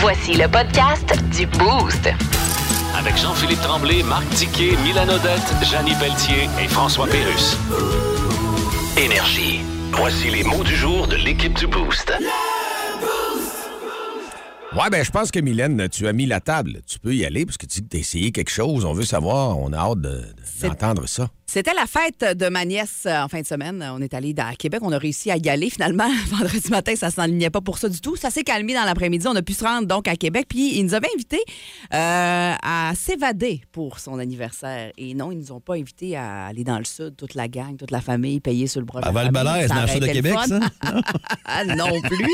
Voici le podcast du Boost. Avec Jean-Philippe Tremblay, Marc Tiquet, Milan Odette, Janine Pelletier et François Pérus. Énergie. Voici les mots du jour de l'équipe du Boost. Ouais, ben je pense que Mylène, tu as mis la table. Tu peux y aller parce que tu dis que tu as essayé quelque chose. On veut savoir. On a hâte de- de- d'entendre ça. C'était la fête de ma nièce euh, en fin de semaine. On est allé à Québec. On a réussi à y aller finalement. Vendredi matin, ça s'enlignait pas pour ça du tout. Ça s'est calmé dans l'après-midi. On a pu se rendre donc à Québec. Puis ils nous avaient invités euh, à s'évader pour son anniversaire. Et non, ils nous ont pas invités à aller dans le sud, toute la gang, toute la famille, payer sur le bras. À c'est dans le sud de Québec, ça? non plus.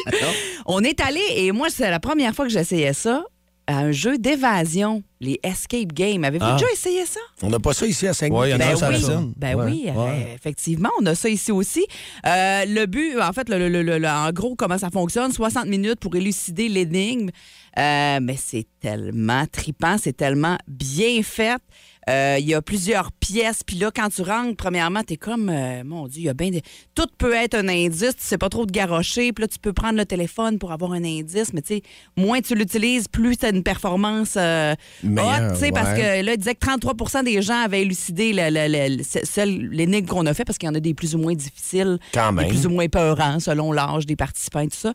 On est allé et moi, c'est la première fois que j'essayais ça à un jeu d'évasion, les Escape Games. Avez-vous Ah. déjà essayé ça? On n'a pas ça ici à saint Ouais, il y en a Ben oui, ben Ouais. oui, euh, Ouais. effectivement, on a ça ici aussi. Euh, le but, en fait, le, le- le- le- en gros, comment ça fonctionne, 60 minutes pour élucider l'énigme. Euh, mais c'est tellement tripant, c'est tellement bien fait. Euh, Il y a plusieurs pièces. Puis là, quand tu rentres, premièrement, tu es comme, euh, mon Dieu, il y a bien des... Tout peut être un indice. Tu sais pas trop de garocher. Puis là, tu peux prendre le téléphone pour avoir un indice. Mais tu sais, moins tu l'utilises, plus tu as une performance euh, haute. tu sais, Parce que là, il disait que 33% des gens avaient élucidé l'énigme qu'on a fait parce qu'il y en a des plus ou moins difficiles, Quand des plus ou moins peurants selon l'âge des participants et tout ça.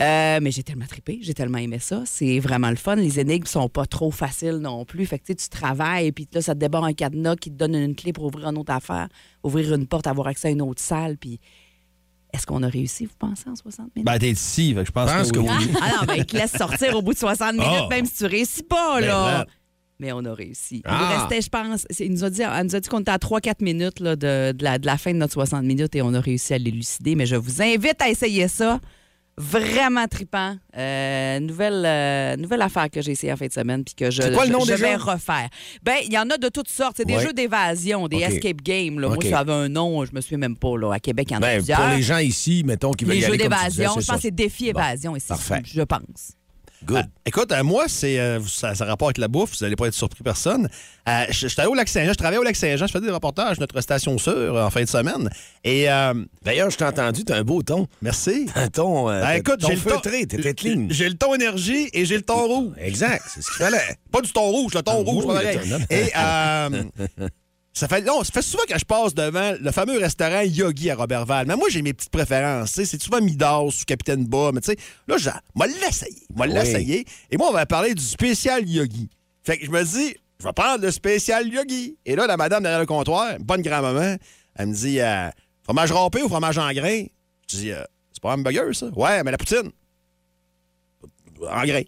Euh, mais j'ai tellement trippé, j'ai tellement aimé ça. C'est vraiment le fun. Les énigmes sont pas trop faciles non plus. Fait que tu sais, tu travailles, puis là, ça te déborde un cadenas qui te donne une clé pour ouvrir une autre affaire, ouvrir une porte, avoir accès à une autre salle. Puis est-ce qu'on a réussi, vous pensez, en 60 minutes? Ben, t'es ici, je pense, Pense que, que oui. oui. Ah non, ben, il te laisse sortir au bout de 60 minutes, Ah. même si tu réussis pas, Ben, là. là. Mais on a réussi. Il Ah. restait, je pense, il nous a dit, elle nous a dit qu'on était à 3-4 minutes là, de, de la, de la fin de notre 60 minutes et on a réussi à l'élucider. Mais je vous invite à essayer ça. Vraiment trippant. Euh, nouvelle, euh, nouvelle affaire que j'ai essayé en fin de semaine puis que je, quoi le nom je vais refaire. Ben, il y en a de toutes sortes. C'est des Ouais. jeux d'évasion, des escape games. là. Moi, ça avait un nom, je me souviens même pas. Là. À Québec, il y en a Ben, plusieurs. pour les gens ici, mettons, qui veulent Les y jeux d'évasion, je pense que c'est défi Bon. évasion ici. Parfait. Je pense. Good. Ah, écoute, euh, moi, c'est euh, ça, ça rapporte avec la bouffe, vous n'allez pas être surpris personne. Euh, je J'étais allé au Lac-Saint-Jean, je travaillais au Lac-Saint-Jean, je faisais des reportages notre station sûre en fin de semaine. Et euh, D'ailleurs, je t'ai entendu, t'as un beau ton. merci. Un ton, Ben, écoute, ton j'ai le ton- feutré, t'étais clean. J'ai le ton énergie et j'ai le ton rouge. Exact, c'est ce qu'il fallait. Pas du ton rouge, le ton rouge, pareil. le ton- Et ça fait non, ça fait souvent que je passe devant le fameux restaurant Yogi à Robertval. Mais moi, j'ai mes petites préférences. C'est souvent Midas ou Capitaine Bas. Mais tu sais, là, je moi l'essayer. Moi Oui. l'essayer. Et moi, on va parler du spécial Yogi. Fait que je me dis, je vais prendre le spécial Yogi. Et là, la madame derrière le comptoir, bonne grand-maman, elle me dit euh, fromage râpé ou fromage en grain? Je dis, euh, c'est pas un hamburger, ça? Ouais, mais la poutine. En grain.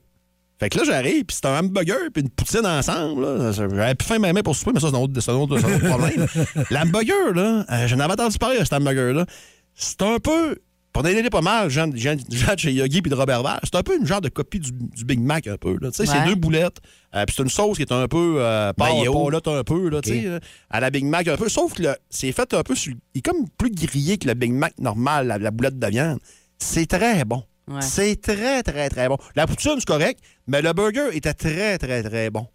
Fait que là, j'arrive, puis c'est un hamburger puis une poutine ensemble. là. J'avais plus faim même pour souper, mais ça, c'est un autre, c'est un autre- c'est un autre problème. L'hamburger, là, euh, j'en avais entendu parler de cet hamburger-là. C'est un peu... Pour aider pas mal, Jean, Jean, Jean de chez Yogi puis de Robert Val, c'est un peu une genre de copie du, du Big Mac, un peu. là. Tu sais, Ouais. c'est deux boulettes, euh, puis c'est une sauce qui est un peu euh, Mayo. pâlotte un peu, là, tu sais, là, à la Big Mac un peu. Sauf que c'est fait un peu sur... Il est comme plus grillé que le Big Mac normal, la, la boulette de viande. C'est très bon. Ouais. C'est très, très, très bon. La poutine, c'est correct, mais le burger était très, très, très bon.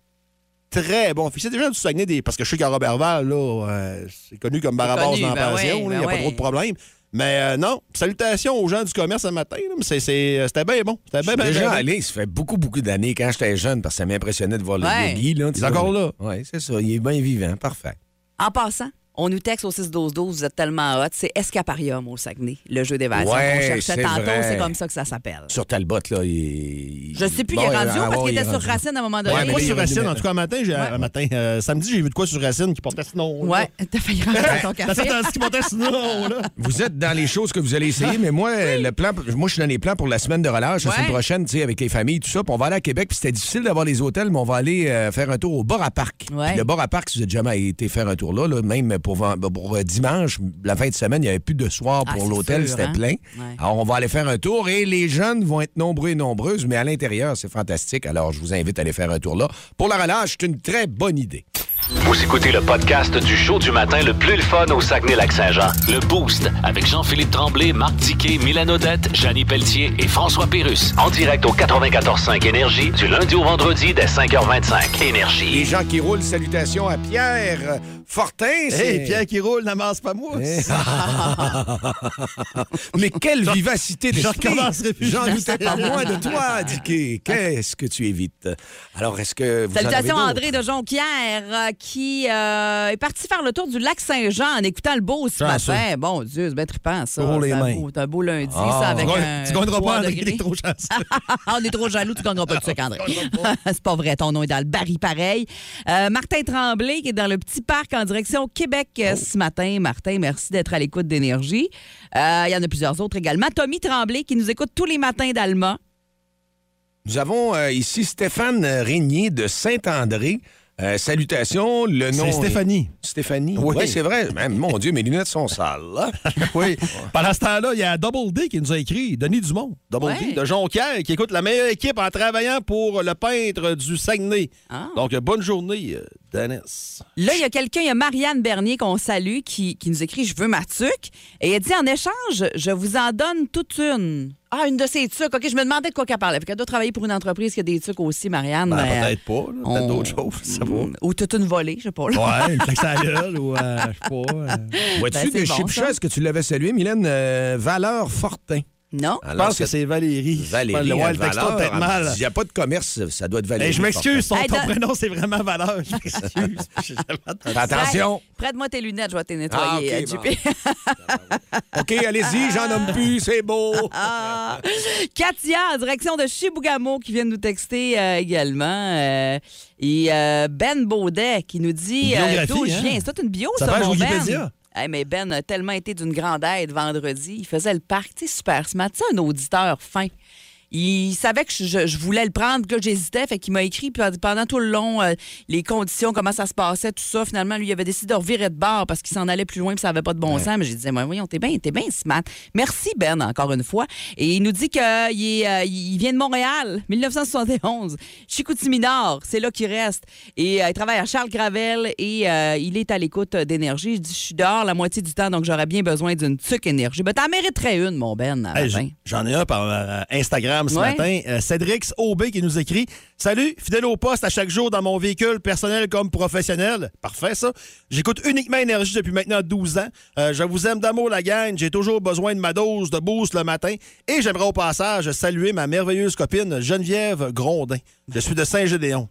Très bon. Puis c'est déjà du Saguenay, des... parce que je sais qu'à Robertval, là, euh, c'est connu comme Barabas dans la ben pension, il ben n'y a pas ouais. trop de problème. Mais euh, non, salutations aux gens du commerce ce matin, là, mais c'est- c'est- c'était bien bon. C'était bien, bien, déjà bien bon. allé, ça fait beaucoup, beaucoup d'années quand j'étais jeune, parce que ça m'impressionnait de voir le Ouais. Yogi. Là, Il est encore là. Oui, c'est ça. Il est bien vivant. Parfait. En passant, on nous texte au 6-12-12, vous êtes tellement hot. C'est Escaparium au Saguenay, le jeu d'évasion Ouais, qu'on cherchait c'est tantôt. vrai. C'est comme ça que ça s'appelle. Sur Talbot, là, il. Je sais plus, Bon, il est rendu où ah, parce ouais, qu'il était sur. Racine à un moment Ouais, donné. mais quoi sur Racine, en tout cas, un matin, matin euh, samedi, j'ai vu de quoi sur Racine qui portait ce nom. Ouais, t'as failli rentrer ton T'as café. ce qui portait ce nom, là? Vous êtes dans les choses que vous allez essayer, mais moi, le plan, moi, je suis dans les plans pour la semaine de relâche, la Ouais. semaine prochaine, tu sais, avec les familles, tout ça. Puis on va aller à Québec, puis c'était difficile d'avoir les hôtels, mais on va aller euh, faire un tour au bar à parc. Ouais. Le bar à parc, si vous avez jamais été faire un tour là, là, même pour, pour, euh, dimanche, la fin de semaine, il n'y avait plus de soir Ah, pour l'hôtel, c'était hein? plein. Ouais. Alors, on va aller faire un tour et les jeunes vont être nombreux et nombreuses, mais à l'intérieur, c'est fantastique. Alors, je vous invite à aller faire un tour là. Pour la relâche, c'est une très bonne idée. Vous écoutez le podcast du show du matin le plus le fun au Saguenay-Lac-Saint-Jean. Le Boost avec Jean-Philippe Tremblay, Marc Tiquet, Milan Odette, Janine Pelletier et François Pérus. En direct au 94.5 Énergie du lundi au vendredi dès 5h25. Les Énergie. gens qui roulent, salutations à Pierre Fortin. c'est- Hey, Pierre qui roule, n'amasse pas moi. Eh. Mais quelle vivacité recommencerai plus. J'en doutais pas moins de toi, Dicky. Qu'est-ce que tu évites? Alors, est-ce que vous Salutations? André de Jonquière euh, qui euh, est parti faire le tour du lac Saint-Jean en écoutant le beau ce Chanceux. matin. Bon Dieu, c'est bien trippant ça. Gros les C'est un mains. beau- C'est un beau lundi, Ah. ça, avec Tu un tu gagneras pas, André, degrés. est trop chanceux. On est trop jaloux, tu gagneras pas de sucre, André. c'est pas vrai, ton nom est dans le baril pareil. Euh, Martin Tremblay qui est dans le petit parc en direction Québec euh, ce matin. Martin, merci d'être à l'écoute d'énergie. Euh, Il y en a plusieurs autres également. Tommy Tremblay qui nous écoute tous les matins d'Alma. Nous avons euh, ici Stéphane Régnier de Saint-André. Euh, salutations, le nom... C'est Stéphanie. Stéphanie. Oui. Oui, c'est vrai. Même, mon Dieu, mes lunettes sont sales. là. Oui. Pendant ce temps-là, il y a Double D qui nous a écrit, Denis Dumont, Double Ouais. D de Jonquière, qui écoute la meilleure équipe en travaillant pour le peintre du Saguenay. Ah. Donc, bonne journée, euh, Dennis. Là, il y a quelqu'un, il y a Marianne Bernier qu'on salue qui, qui nous écrit Je veux ma tuque. Et elle dit En échange, je vous en donne toute une. Ah, une de ces tuques. OK, je me demandais de quoi qu'elle parlait. Fait qu'elle doit travailler pour une entreprise qui a des tuques aussi, Marianne. Ben, mais, peut-être pas, peut-être on- d'autres choses, je sais pas. Ou toute une volée, je sais pas. là. Ouais, une claque gueule ou, euh, je sais pas. euh, Vois-tu Ben, de bon, ça. est-ce que tu l'avais salué, Mylène? Euh, Valeur Fortin? Non? Je pense que c'est Valérie. Valérie. Le, ouais, euh, le texto Valeur. peut-être mal. Il n'y a pas de commerce, ça doit être Valérie. Hey, je m'excuse, ton, prénom, c'est vraiment Valeur. Je m'excuse. Attention. Prête-moi tes lunettes, je vais te nettoyer, Ah, euh, ok, JP. OK, allez-y, j'en nomme plus, c'est beau. Ah. Katia, en direction de Chibougamau, qui vient de nous texter euh, également. euh, et euh, Ben Baudet, qui nous dit euh, d'où je hein? viens? C'est toute une bio, Ça ça, mon Wikipédia? Ben. Mais Ben a tellement été d'une grande aide vendredi. Il faisait le parc, tu super smart. Tu un auditeur fin. Il savait que je, je voulais le prendre, que j'hésitais, fait qu'il m'a écrit pendant tout le long euh, les conditions, comment ça se passait, tout ça. Finalement, lui, il avait décidé de revirer de bord parce qu'il s'en allait plus loin puis ça n'avait pas de bon sens. Mais j'ai dit, mais voyons, t'es bien, t'es bien smart. Merci Ben encore une fois. Et il nous dit qu'il euh, il vient de Montréal, 1971, Chicoutimi Nord, c'est là qu'il reste. Et euh, il travaille à Charles Gravel et euh, il est à l'écoute d'énergie. Il dit, je suis dehors la moitié du temps, donc j'aurais bien besoin d'une tuque énergie. Ben, t'en mériterais une, mon Ben. Hey, J'en ai un par euh, Instagram ce Ouais. matin. Euh, Cédric OB qui nous écrit Salut, fidèle au poste à chaque jour dans mon véhicule, personnel comme professionnel. Parfait, ça. J'écoute uniquement Énergie depuis maintenant 12 ans. Euh, je vous aime d'amour, la gang. J'ai toujours besoin de ma dose de boost le matin. Et j'aimerais au passage saluer ma merveilleuse copine Geneviève Grondin. Je suis de Saint-Gédéon.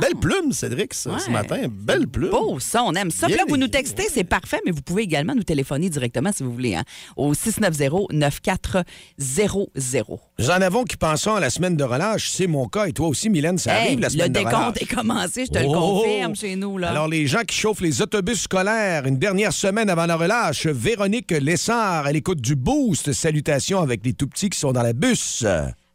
Belle, plume, Cédric, ça, ce Ouais. matin. Belle plume. Beau, ça, on aime ça. Puis là, vous nous textez, c'est parfait, mais vous pouvez également nous téléphoner directement si vous voulez, hein, au 690-9400. Nous en avons qui pensons à la semaine de relâche. C'est mon cas et toi aussi, Mylène, ça Hey, arrive la le semaine de relâche. décompte est commencé, je te le Oh! confirme chez nous. Là. Alors, les gens qui chauffent les autobus scolaires, une dernière semaine avant la relâche, Véronique Lessard à l'écoute du Boost. Salutations avec les tout-petits qui sont dans la bus.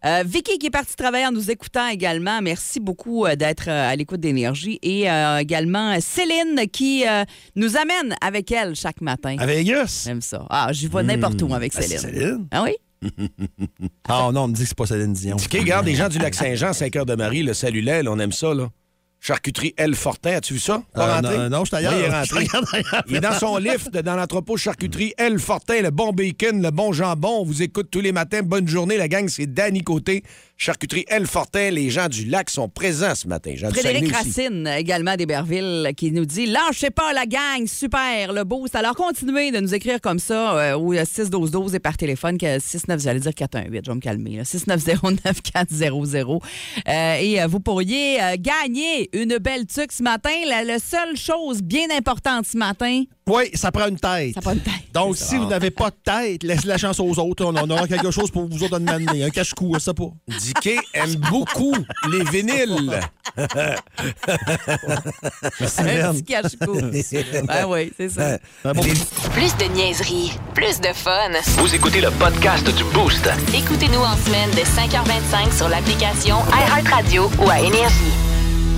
Euh, Vicky qui est partie travailler en nous écoutant également. Merci beaucoup euh, d'être euh, à l'écoute d'énergie. Et euh, également Céline qui euh, nous amène avec elle chaque matin. À Vegas. J'aime ça. Ah, j'y vais n'importe où avec Ah, c'est Céline. Céline? Ah oui? Ah non, on me dit que c'est pas Céline Dion. OK, regarde, les gens du Lac-Saint-Jean, 5 heures de Marie, le salut là, on aime ça, là. Charcuterie L. Fortin, as-tu vu ça? Pas Euh, rentré? non, non, je suis il est rentré. Il est dans son lift, dans l'entrepôt charcuterie L. Fortin, le bon bacon, le bon jambon. On vous écoute tous les matins. Bonne journée, la gang. C'est Danny Côté. Charcuterie L. Fortin. Les gens du lac sont présents ce matin. Du Frédéric aussi. Racine, également d'Héberville, qui nous dit Lâchez pas la gang, super, le boost. Alors continuez de nous écrire comme ça euh, au 61212 et par téléphone, que 69, j'allais dire 418, je vais me calmer. là, 6909400. Euh, et euh, vous pourriez euh, gagner une belle tuque ce matin. La, la seule chose bien importante ce matin, Oui, ça prend une tête. ça prend une tête. Donc, si vous n'avez pas de tête, laissez la chance aux autres. On, on aura quelque chose pour vous autres de demander. Un cache-cou, je sais pas. Dicky aime beaucoup les vinyles. Un petit cache-cou. ben oui, c'est ça. Bon- Plus de niaiserie, plus de fun. Vous écoutez le podcast du Boost. Écoutez-nous en semaine de 5h25 sur l'application iHeartRadio ou à Énergie.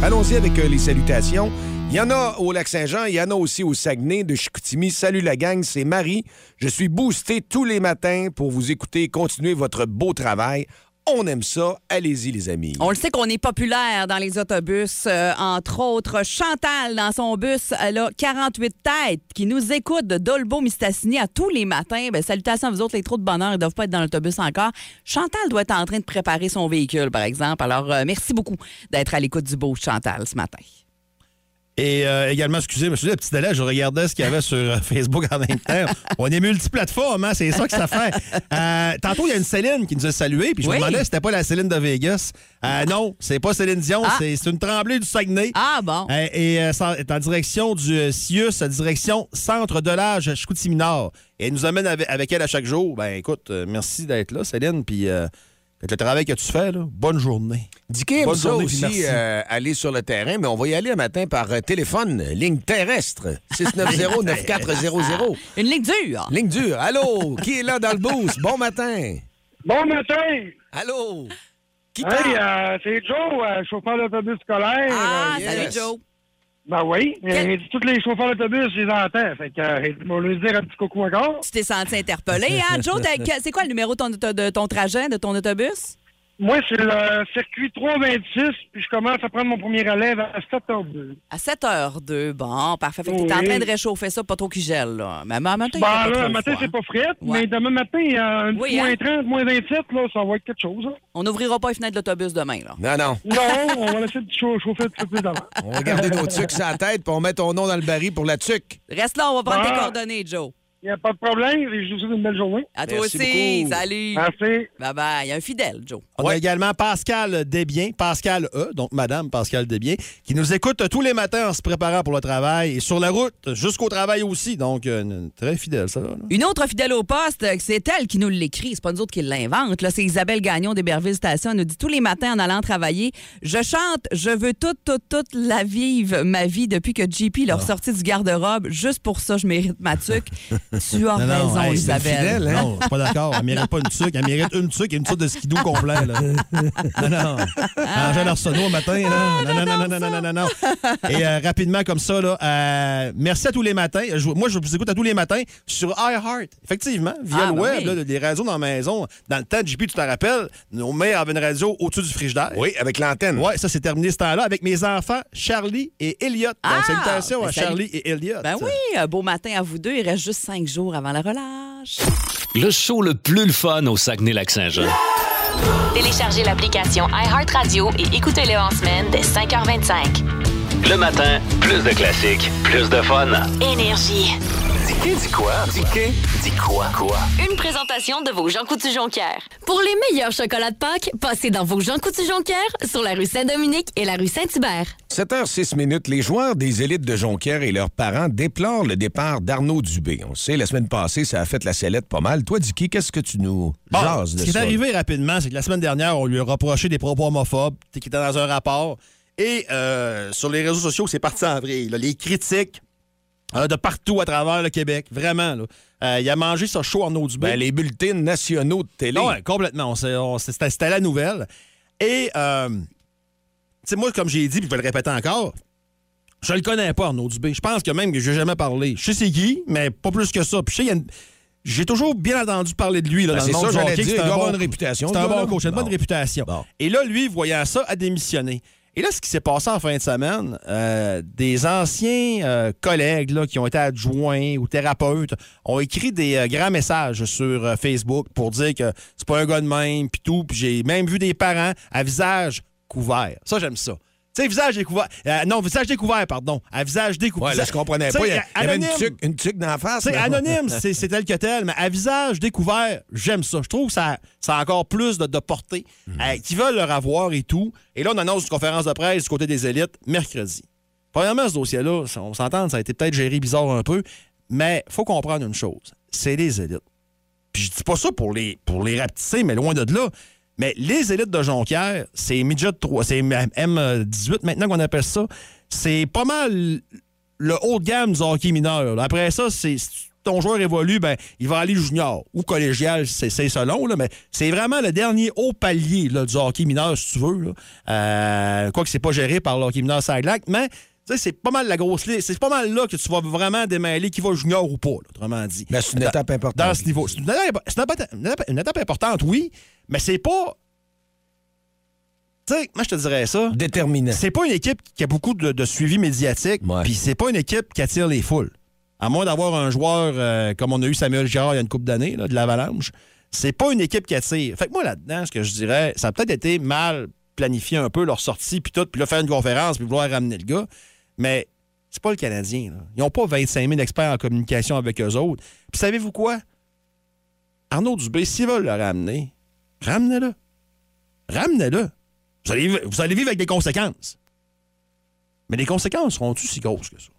Allons-y avec euh, les salutations. Il y en a au Lac-Saint-Jean, il y en a aussi au Saguenay de Chicoutimi. Salut la gang, c'est Marie. Je suis boosté tous les matins pour vous écouter et continuer votre beau travail. On aime ça. Allez-y, les amis. On le sait qu'on est populaire dans les autobus. euh, entre autres, Chantal, dans son bus, elle a 48 têtes qui nous écoutent de Dolbo Mistassini à tous les matins. Ben, salutations à vous autres, les trous de bonheur, ils ne doivent pas être dans l'autobus encore. Chantal doit être en train de préparer son véhicule, par exemple. Alors, euh, merci beaucoup d'être à l'écoute du beau Chantal ce matin. Et euh, également, excusez, monsieur, le petit délai, je regardais ce qu'il y avait sur euh, Facebook en même temps. On est multiplateforme, hein, c'est ça que ça fait. Euh, tantôt, il y a une Céline qui nous a salué, puis je Oui. me demandais si c'était pas la Céline de Vegas. Euh, non, c'est pas Céline Dion, Ah. c'est une tremblée du Saguenay. Ah, bon. Et est en direction du CIUS, à direction Centre de l'âge Chicoutimi-Nord. Et elle nous amène avec, avec elle à chaque jour. Ben écoute, merci d'être là, Céline, puis euh, avec le travail que tu fais, là, bonne journée. Dicky aime Bonne ça aussi, euh, aller sur le terrain, mais on va y aller un matin par euh, téléphone, ligne terrestre, 690-9400. Une ligne dure. Ligne dure. Allô? Qui est là dans le boost? Bon matin. Bon matin! Allô? Qui Hey, euh, c'est Joe, euh, chauffeur d'autobus scolaire. Ah, Euh, yes. salut Joe. Ben oui, euh, tous les chauffeurs d'autobus, je les entends. Fait que, euh, on va lui dire un petit coucou encore. Tu t'es senti interpellé, hein, Joe? C'est quoi le numéro de ton, de ton trajet, de ton autobus? Moi, c'est le circuit 326, puis je commence à prendre mon premier relève à 7h02. À 7h02. Bon, parfait. Fait que t'es en Oui. train de réchauffer ça, pas trop qu'il gèle, là. Mais en même temps, il Ben pas là, trop matin, froid, c'est hein. pas frais, Ouais. mais demain matin, il y a un Oui, petit hein? moins 30, moins 27, là, ça va être quelque chose. hein. On n'ouvrira pas les fenêtres de l'autobus demain, là. Non, non. Non, on va laisser le chauffer un petit peu plus d'avant. On va garder nos tucs sur la tête, puis on met ton nom dans le baril pour la tuque. Reste là, on va prendre tes Ah. coordonnées, Joe. Il n'y a pas de problème, et je vous souhaite une belle journée. À toi Merci aussi. beaucoup. Salut. Merci. Bye bye. Il y a un fidèle, Joe. On a également Pascal Desbiens, Pascal E, donc Madame Pascal Desbiens, qui nous écoute tous les matins en se préparant pour le travail et sur la route jusqu'au travail aussi. Donc, euh, une- très fidèle, ça. là? Une autre fidèle au poste, c'est elle qui nous l'écrit. C'est pas nous autres qui l'invente. Là, c'est Isabelle Gagnon d'Héberville Station. Elle nous dit tous les matins en allant travailler, je chante, je veux toute, toute, toute la vivre ma vie depuis que JP leur sorti du garde-robe. Juste pour ça, je mérite ma tuque. tu as Non, non, raison, hey, Isabelle. fidèle, hein? Non, je suis pas d'accord. Elle mérite pas une tuque. Elle mérite une tuque et une tuque de skidoo complet. Là. Non, non. Angèle Arsenault au matin. Là. Non, non, non, non, non, non, non, non. Et euh, rapidement, comme ça, là, euh, merci à tous les matins. Je- moi, je vous écoute à tous les matins sur iHeart. Effectivement, via Ah, le ben web, oui. là, des radios dans la maison. Dans le temps, JP, tu te rappelles, nos mères avaient une radio au-dessus du frigidaire. Oui, avec l'antenne. Ouais, ça, c'est terminé ce temps-là avec mes enfants, Charlie et Elliot. Donc, Ah, salutations ben, à salut. Charlie et Elliot. Ben oui, un beau matin à vous deux. Il reste juste cinq jours avant la relâche. Le show le plus le fun au Saguenay-Lac-Saint-Jean. Téléchargez l'application iHeartRadio et écoutez-le en semaine dès 5h25. Le matin, plus de classiques, plus de fun. Énergie. Dis dis quoi? Dis dis quoi? Quoi? Une présentation de vos Jean Coutu Jonquière. Pour les meilleurs chocolats de Pâques, passez dans vos Jean Coutu Jonquière sur la rue Saint-Dominique et la rue Saint-Hubert. 7h06 minutes, les joueurs des élites de Jonquière et leurs parents déplorent le départ d'Arnaud Dubé. On sait, la semaine passée, ça a fait la sellette pas mal. Toi, Dicky, qu'est-ce que tu nous Bon, jases de ce qui est arrivé rapidement, c'est que la semaine dernière, on lui a reproché des propos homophobes qui étaient dans un rapport. Et euh, sur les réseaux sociaux, c'est parti en là. Les critiques euh, de partout à travers le Québec, vraiment. là. Euh, il a mangé ce show Arnaud Dubé. Ben, les bulletins nationaux de télé. Oui, complètement. C'était la nouvelle. Et, euh, tu sais, moi, comme j'ai dit, puis je vais le répéter encore, je le connais pas, Arnaud Dubé. Je pense que même que je n'ai jamais parlé. Je sais c'est qui, mais pas plus que ça. Puis, je sais, une- J'ai toujours bien entendu parler de lui là, Ben, dans c'est le monde ça, du hockey, c'est un bon- une réputation, C'est un bon coach, il a une bonne Bon. réputation. Bon. Et là, lui, voyant ça, a démissionné. Et là, ce qui s'est passé en fin de semaine, euh, des anciens euh, collègues qui ont été adjoints ou thérapeutes ont écrit des euh, grands messages sur Facebook pour dire que c'est pas un gars de même, puis tout. Puis j'ai même vu des parents à visage couvert. Ça, j'aime ça. Tu sais, visage découvert. euh, non, visage découvert, pardon. À visage découvert. Ouais, là, je comprenais pas. Il y, a- il y avait une tuque, une tuque dans la face. C'est anonyme, c'est tel que tel, mais à visage découvert, j'aime ça. Je trouve que ça, ça a encore plus de, de portée. Euh, qui veulent leur avoir et tout. Et là, on annonce une conférence de presse du côté des élites mercredi. Premièrement, ce dossier-là, on s'entend, ça a été peut-être géré bizarre un peu, mais faut comprendre une chose. C'est les élites. Puis je dis pas ça pour les, pour les rapetisser, mais loin de là. Mais les élites de Jonquière, c'est midget 3, c'est M18 maintenant qu'on appelle ça. C'est pas mal le haut de gamme du hockey mineur. Après ça, c'est si ton joueur évolue, ben, il va aller junior ou collégial, c'est selon, là, mais c'est vraiment le dernier haut palier là, du hockey mineur, si tu veux. Euh, Quoique c'est pas géré par le hockey mineur Saglac, mais tu sais, c'est pas mal la grosse ligne. C'est pas mal là que tu vas vraiment démêler qui va junior ou pas, là, autrement dit. Ben, c'est une étape importante. Dans ce niveau. C'est une, étape- une une importante, oui, mais c'est pas tu sais, moi, je te dirais ça. Déterminant. C'est pas une équipe qui a beaucoup de, de suivi médiatique, Ouais. puis c'est pas une équipe qui attire les foules. À moins d'avoir un joueur euh, comme on a eu Samuel Girard il y a une coupe d'années, de l'Avalanche, c'est pas une équipe qui attire. Fait que moi, là-dedans, ce que je dirais, ça a peut-être été mal planifié un peu leur sortie, puis tout, puis là, faire une conférence, puis vouloir ramener le gars. Mais c'est pas le Canadien. là. Ils n'ont pas 25 000 experts en communication avec eux autres. Puis savez-vous quoi? Arnaud Dubé, s'ils veulent le ramener, ramenez-le. Ramenez-le. Vous allez, vivre avec des conséquences. Mais les conséquences seront-tu si grosses que ça?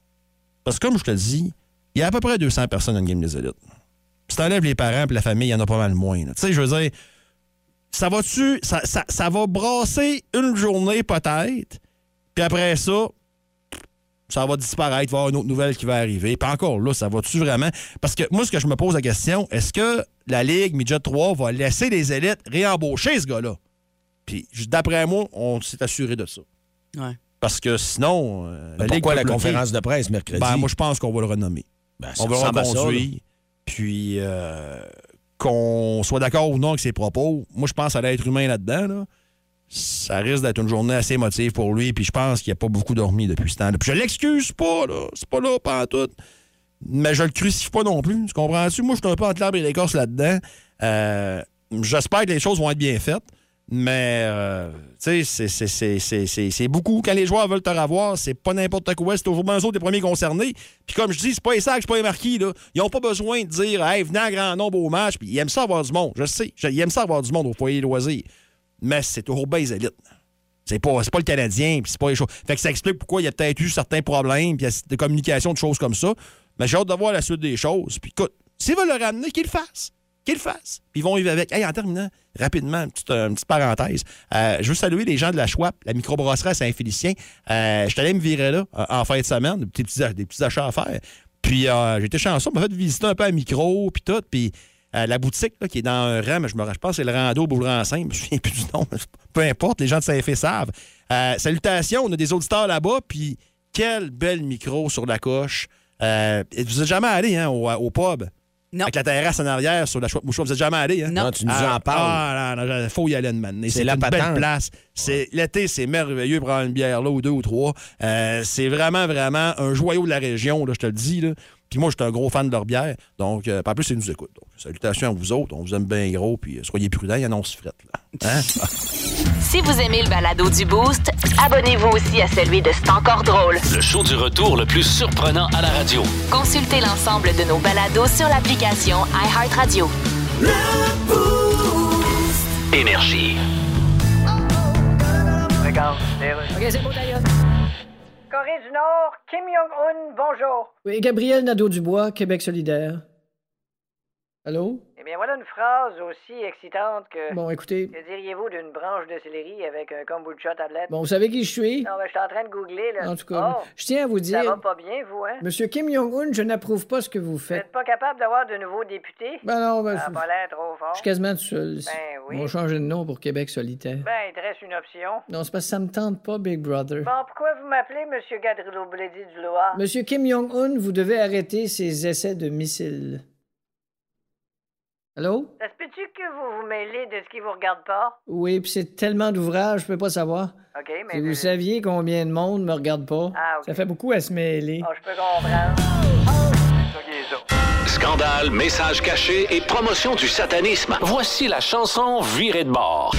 Parce que comme je te le dis, il y a à peu près 200 personnes dans le game des élites. Si t'enlèves les parents et la famille, il y en a pas mal moins. Tu sais, je veux dire, ça va-tu, ça va brasser une journée peut-être, puis après ça, ça va disparaître, il va y avoir une autre nouvelle qui va arriver. Puis encore là, ça va-tu vraiment? Parce que moi, ce que je me pose la question, est-ce que la Ligue Midget 3 va laisser les élites réembaucher ce gars-là? Puis d'après moi, on s'est assuré de ça. Ouais. Parce que sinon. euh, Mais Ligue pourquoi peut la bloquer. conférence de presse mercredi? Ben, moi, je pense qu'on va le renommer. Ben, ça On va le reconduire. Puis euh, qu'on soit d'accord ou non avec ses propos, moi, je pense à l'être humain là-dedans. là. Ça risque d'être une journée assez émotive pour lui. Puis je pense qu'il n'a pas beaucoup dormi depuis ce temps-là. Puis je l'excuse pas, là. C'est pas là, pas tout. Mais je le crucifie pas non plus. Tu comprends-tu? Moi, je suis un peu entre l'arbre et l'écorce là-dedans. Euh, J'espère que les choses vont être bien faites. Mais, euh, tu sais, c'est- beaucoup. Quand les joueurs veulent te revoir, c'est pas n'importe quoi. C'est toujours bien autres les premiers concernés. Puis comme je dis, c'est pas les sacs, c'est pas les marquis. Ils ont pas besoin de dire, hey, venez en grand nombre au match. Puis ils aiment ça avoir du monde. Je sais. Ils aiment ça avoir du monde au foyer loisir. Mais c'est toujours bien les élites. C'est pas, pas le Canadien, puis c'est pas les choses. Fait que ça explique pourquoi il y a peut-être eu certains problèmes, puis de communication, de choses comme ça. Mais j'ai hâte de voir la suite des choses. Puis écoute, s'ils veulent le ramener, qu'ils le fassent. Qu'ils le fassent. Puis ils vont vivre avec. Hey, en terminant, rapidement, une petite, petite parenthèse. Euh, je veux saluer les gens de la Schwab, la microbrasserie à Saint-Félicien. Euh, je suis allé me virer là en fin de semaine, des petits, achats à faire. Puis euh, été chanceux, m'a fait visiter un peu à micro, puis tout. Puis euh, la boutique là, qui est dans un rang, mais je, me, je pense que c'est le rando ou le rang 5, je me souviens plus du nom. Peu importe, les gens de Saint-Fé savent. Euh, salutations, on a des auditeurs là-bas, puis quel bel micro sur la coche. Euh, vous êtes jamais allé hein, au, au pub? Non. Avec la terrasse en arrière sur la chouette mouchoir. Vous êtes jamais allé, hein? Non. Non, tu nous Ah, en parles. Ah, non, non, faut y aller matinée. C'est la une belle place. C'est, l'été, c'est merveilleux pour prendre une bière là ou deux ou trois. Euh, c'est vraiment, vraiment un joyau de la région, là, je te le dis. Là. Puis moi, je suis un gros fan de leur bière. Donc, euh, en plus, ils nous écoutent. Donc, salutations à vous autres. On vous aime bien gros. Puis euh, soyez prudents, il y en a on se frette. Là. Hein? Si vous aimez le balado du Boost, abonnez-vous aussi à celui de C'est encore drôle. Le show du retour le plus surprenant à la radio. Consultez l'ensemble de nos balados sur l'application iHeartRadio. Énergie. OK, c'est bon, d'ailleurs. Corée du Nord, Kim Jong-un, bonjour. Oui, Gabriel Nadeau-Dubois, Québec solidaire. Allô? Eh bien, voilà une phrase aussi excitante que... Bon, écoutez, Que diriez-vous d'une branche de céleri avec un kombucha tablette? bon, vous savez qui je suis? Non, mais je suis en train de googler, là. En tout cas, Oh, je tiens à vous ça va dire, pas bien, vous, hein? Monsieur Kim Jong-un, je n'approuve pas ce que vous Vous faites. êtes pas capable d'avoir de nouveaux députés? Ben non, ben, Ça pas l'air trop fort. je suis quasiment tout seul. Ben oui. On va changer de nom pour Québec solitaire. Ben, il te reste une option. Non, c'est parce que ça me tente pas, Big Brother. Bon, pourquoi vous m'appelez Monsieur Gadrillo Bledy du Loir? Monsieur Kim Jong-un, vous devez arrêter ces essais de missiles. Allô? Ça se peut-tu que vous vous mêlez de ce qui vous regarde pas? Oui, puis c'est tellement d'ouvrages, je peux pas savoir. OK, mais... Si vous saviez combien de monde me regarde pas, Ah, ça fait beaucoup à se mêler. Oh, je peux comprendre. Scandale, messages cachés et promotion du satanisme. Voici la chanson Virée de bord.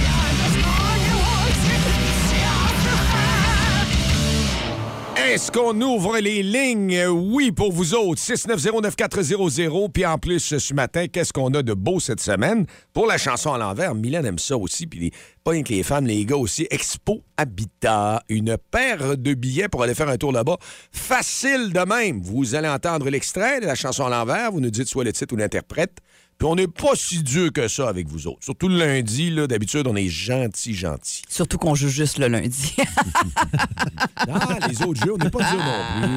Est-ce qu'on ouvre les lignes? Oui, pour vous autres. 690-9400. Puis en plus, ce matin, qu'est-ce qu'on a de beau cette semaine? Pour la chanson à l'envers, Mylène aime ça aussi. Puis pas rien que les femmes, les gars aussi. Expo Habitat. Une paire de billets pour aller faire un tour là-bas. Facile de même. Vous allez entendre l'extrait de la chanson à l'envers. Vous nous dites soit le titre ou l'interprète. Puis on n'est pas si dur que ça avec vous autres. Surtout le lundi, là, d'habitude, on est gentil, gentil. Surtout qu'on joue juste le lundi. Ah, les autres jeux, on n'est pas dur non plus.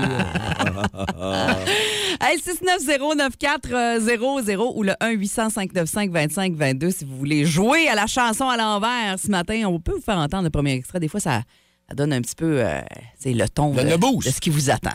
Hey, 690-9400 ou le 1-800-595-2522 si vous voulez jouer à la chanson à l'envers ce matin. On peut vous faire entendre le premier extrait. Des fois, ça, ça donne un petit peu euh, c'est le ton de, le boost. de ce qui vous attend.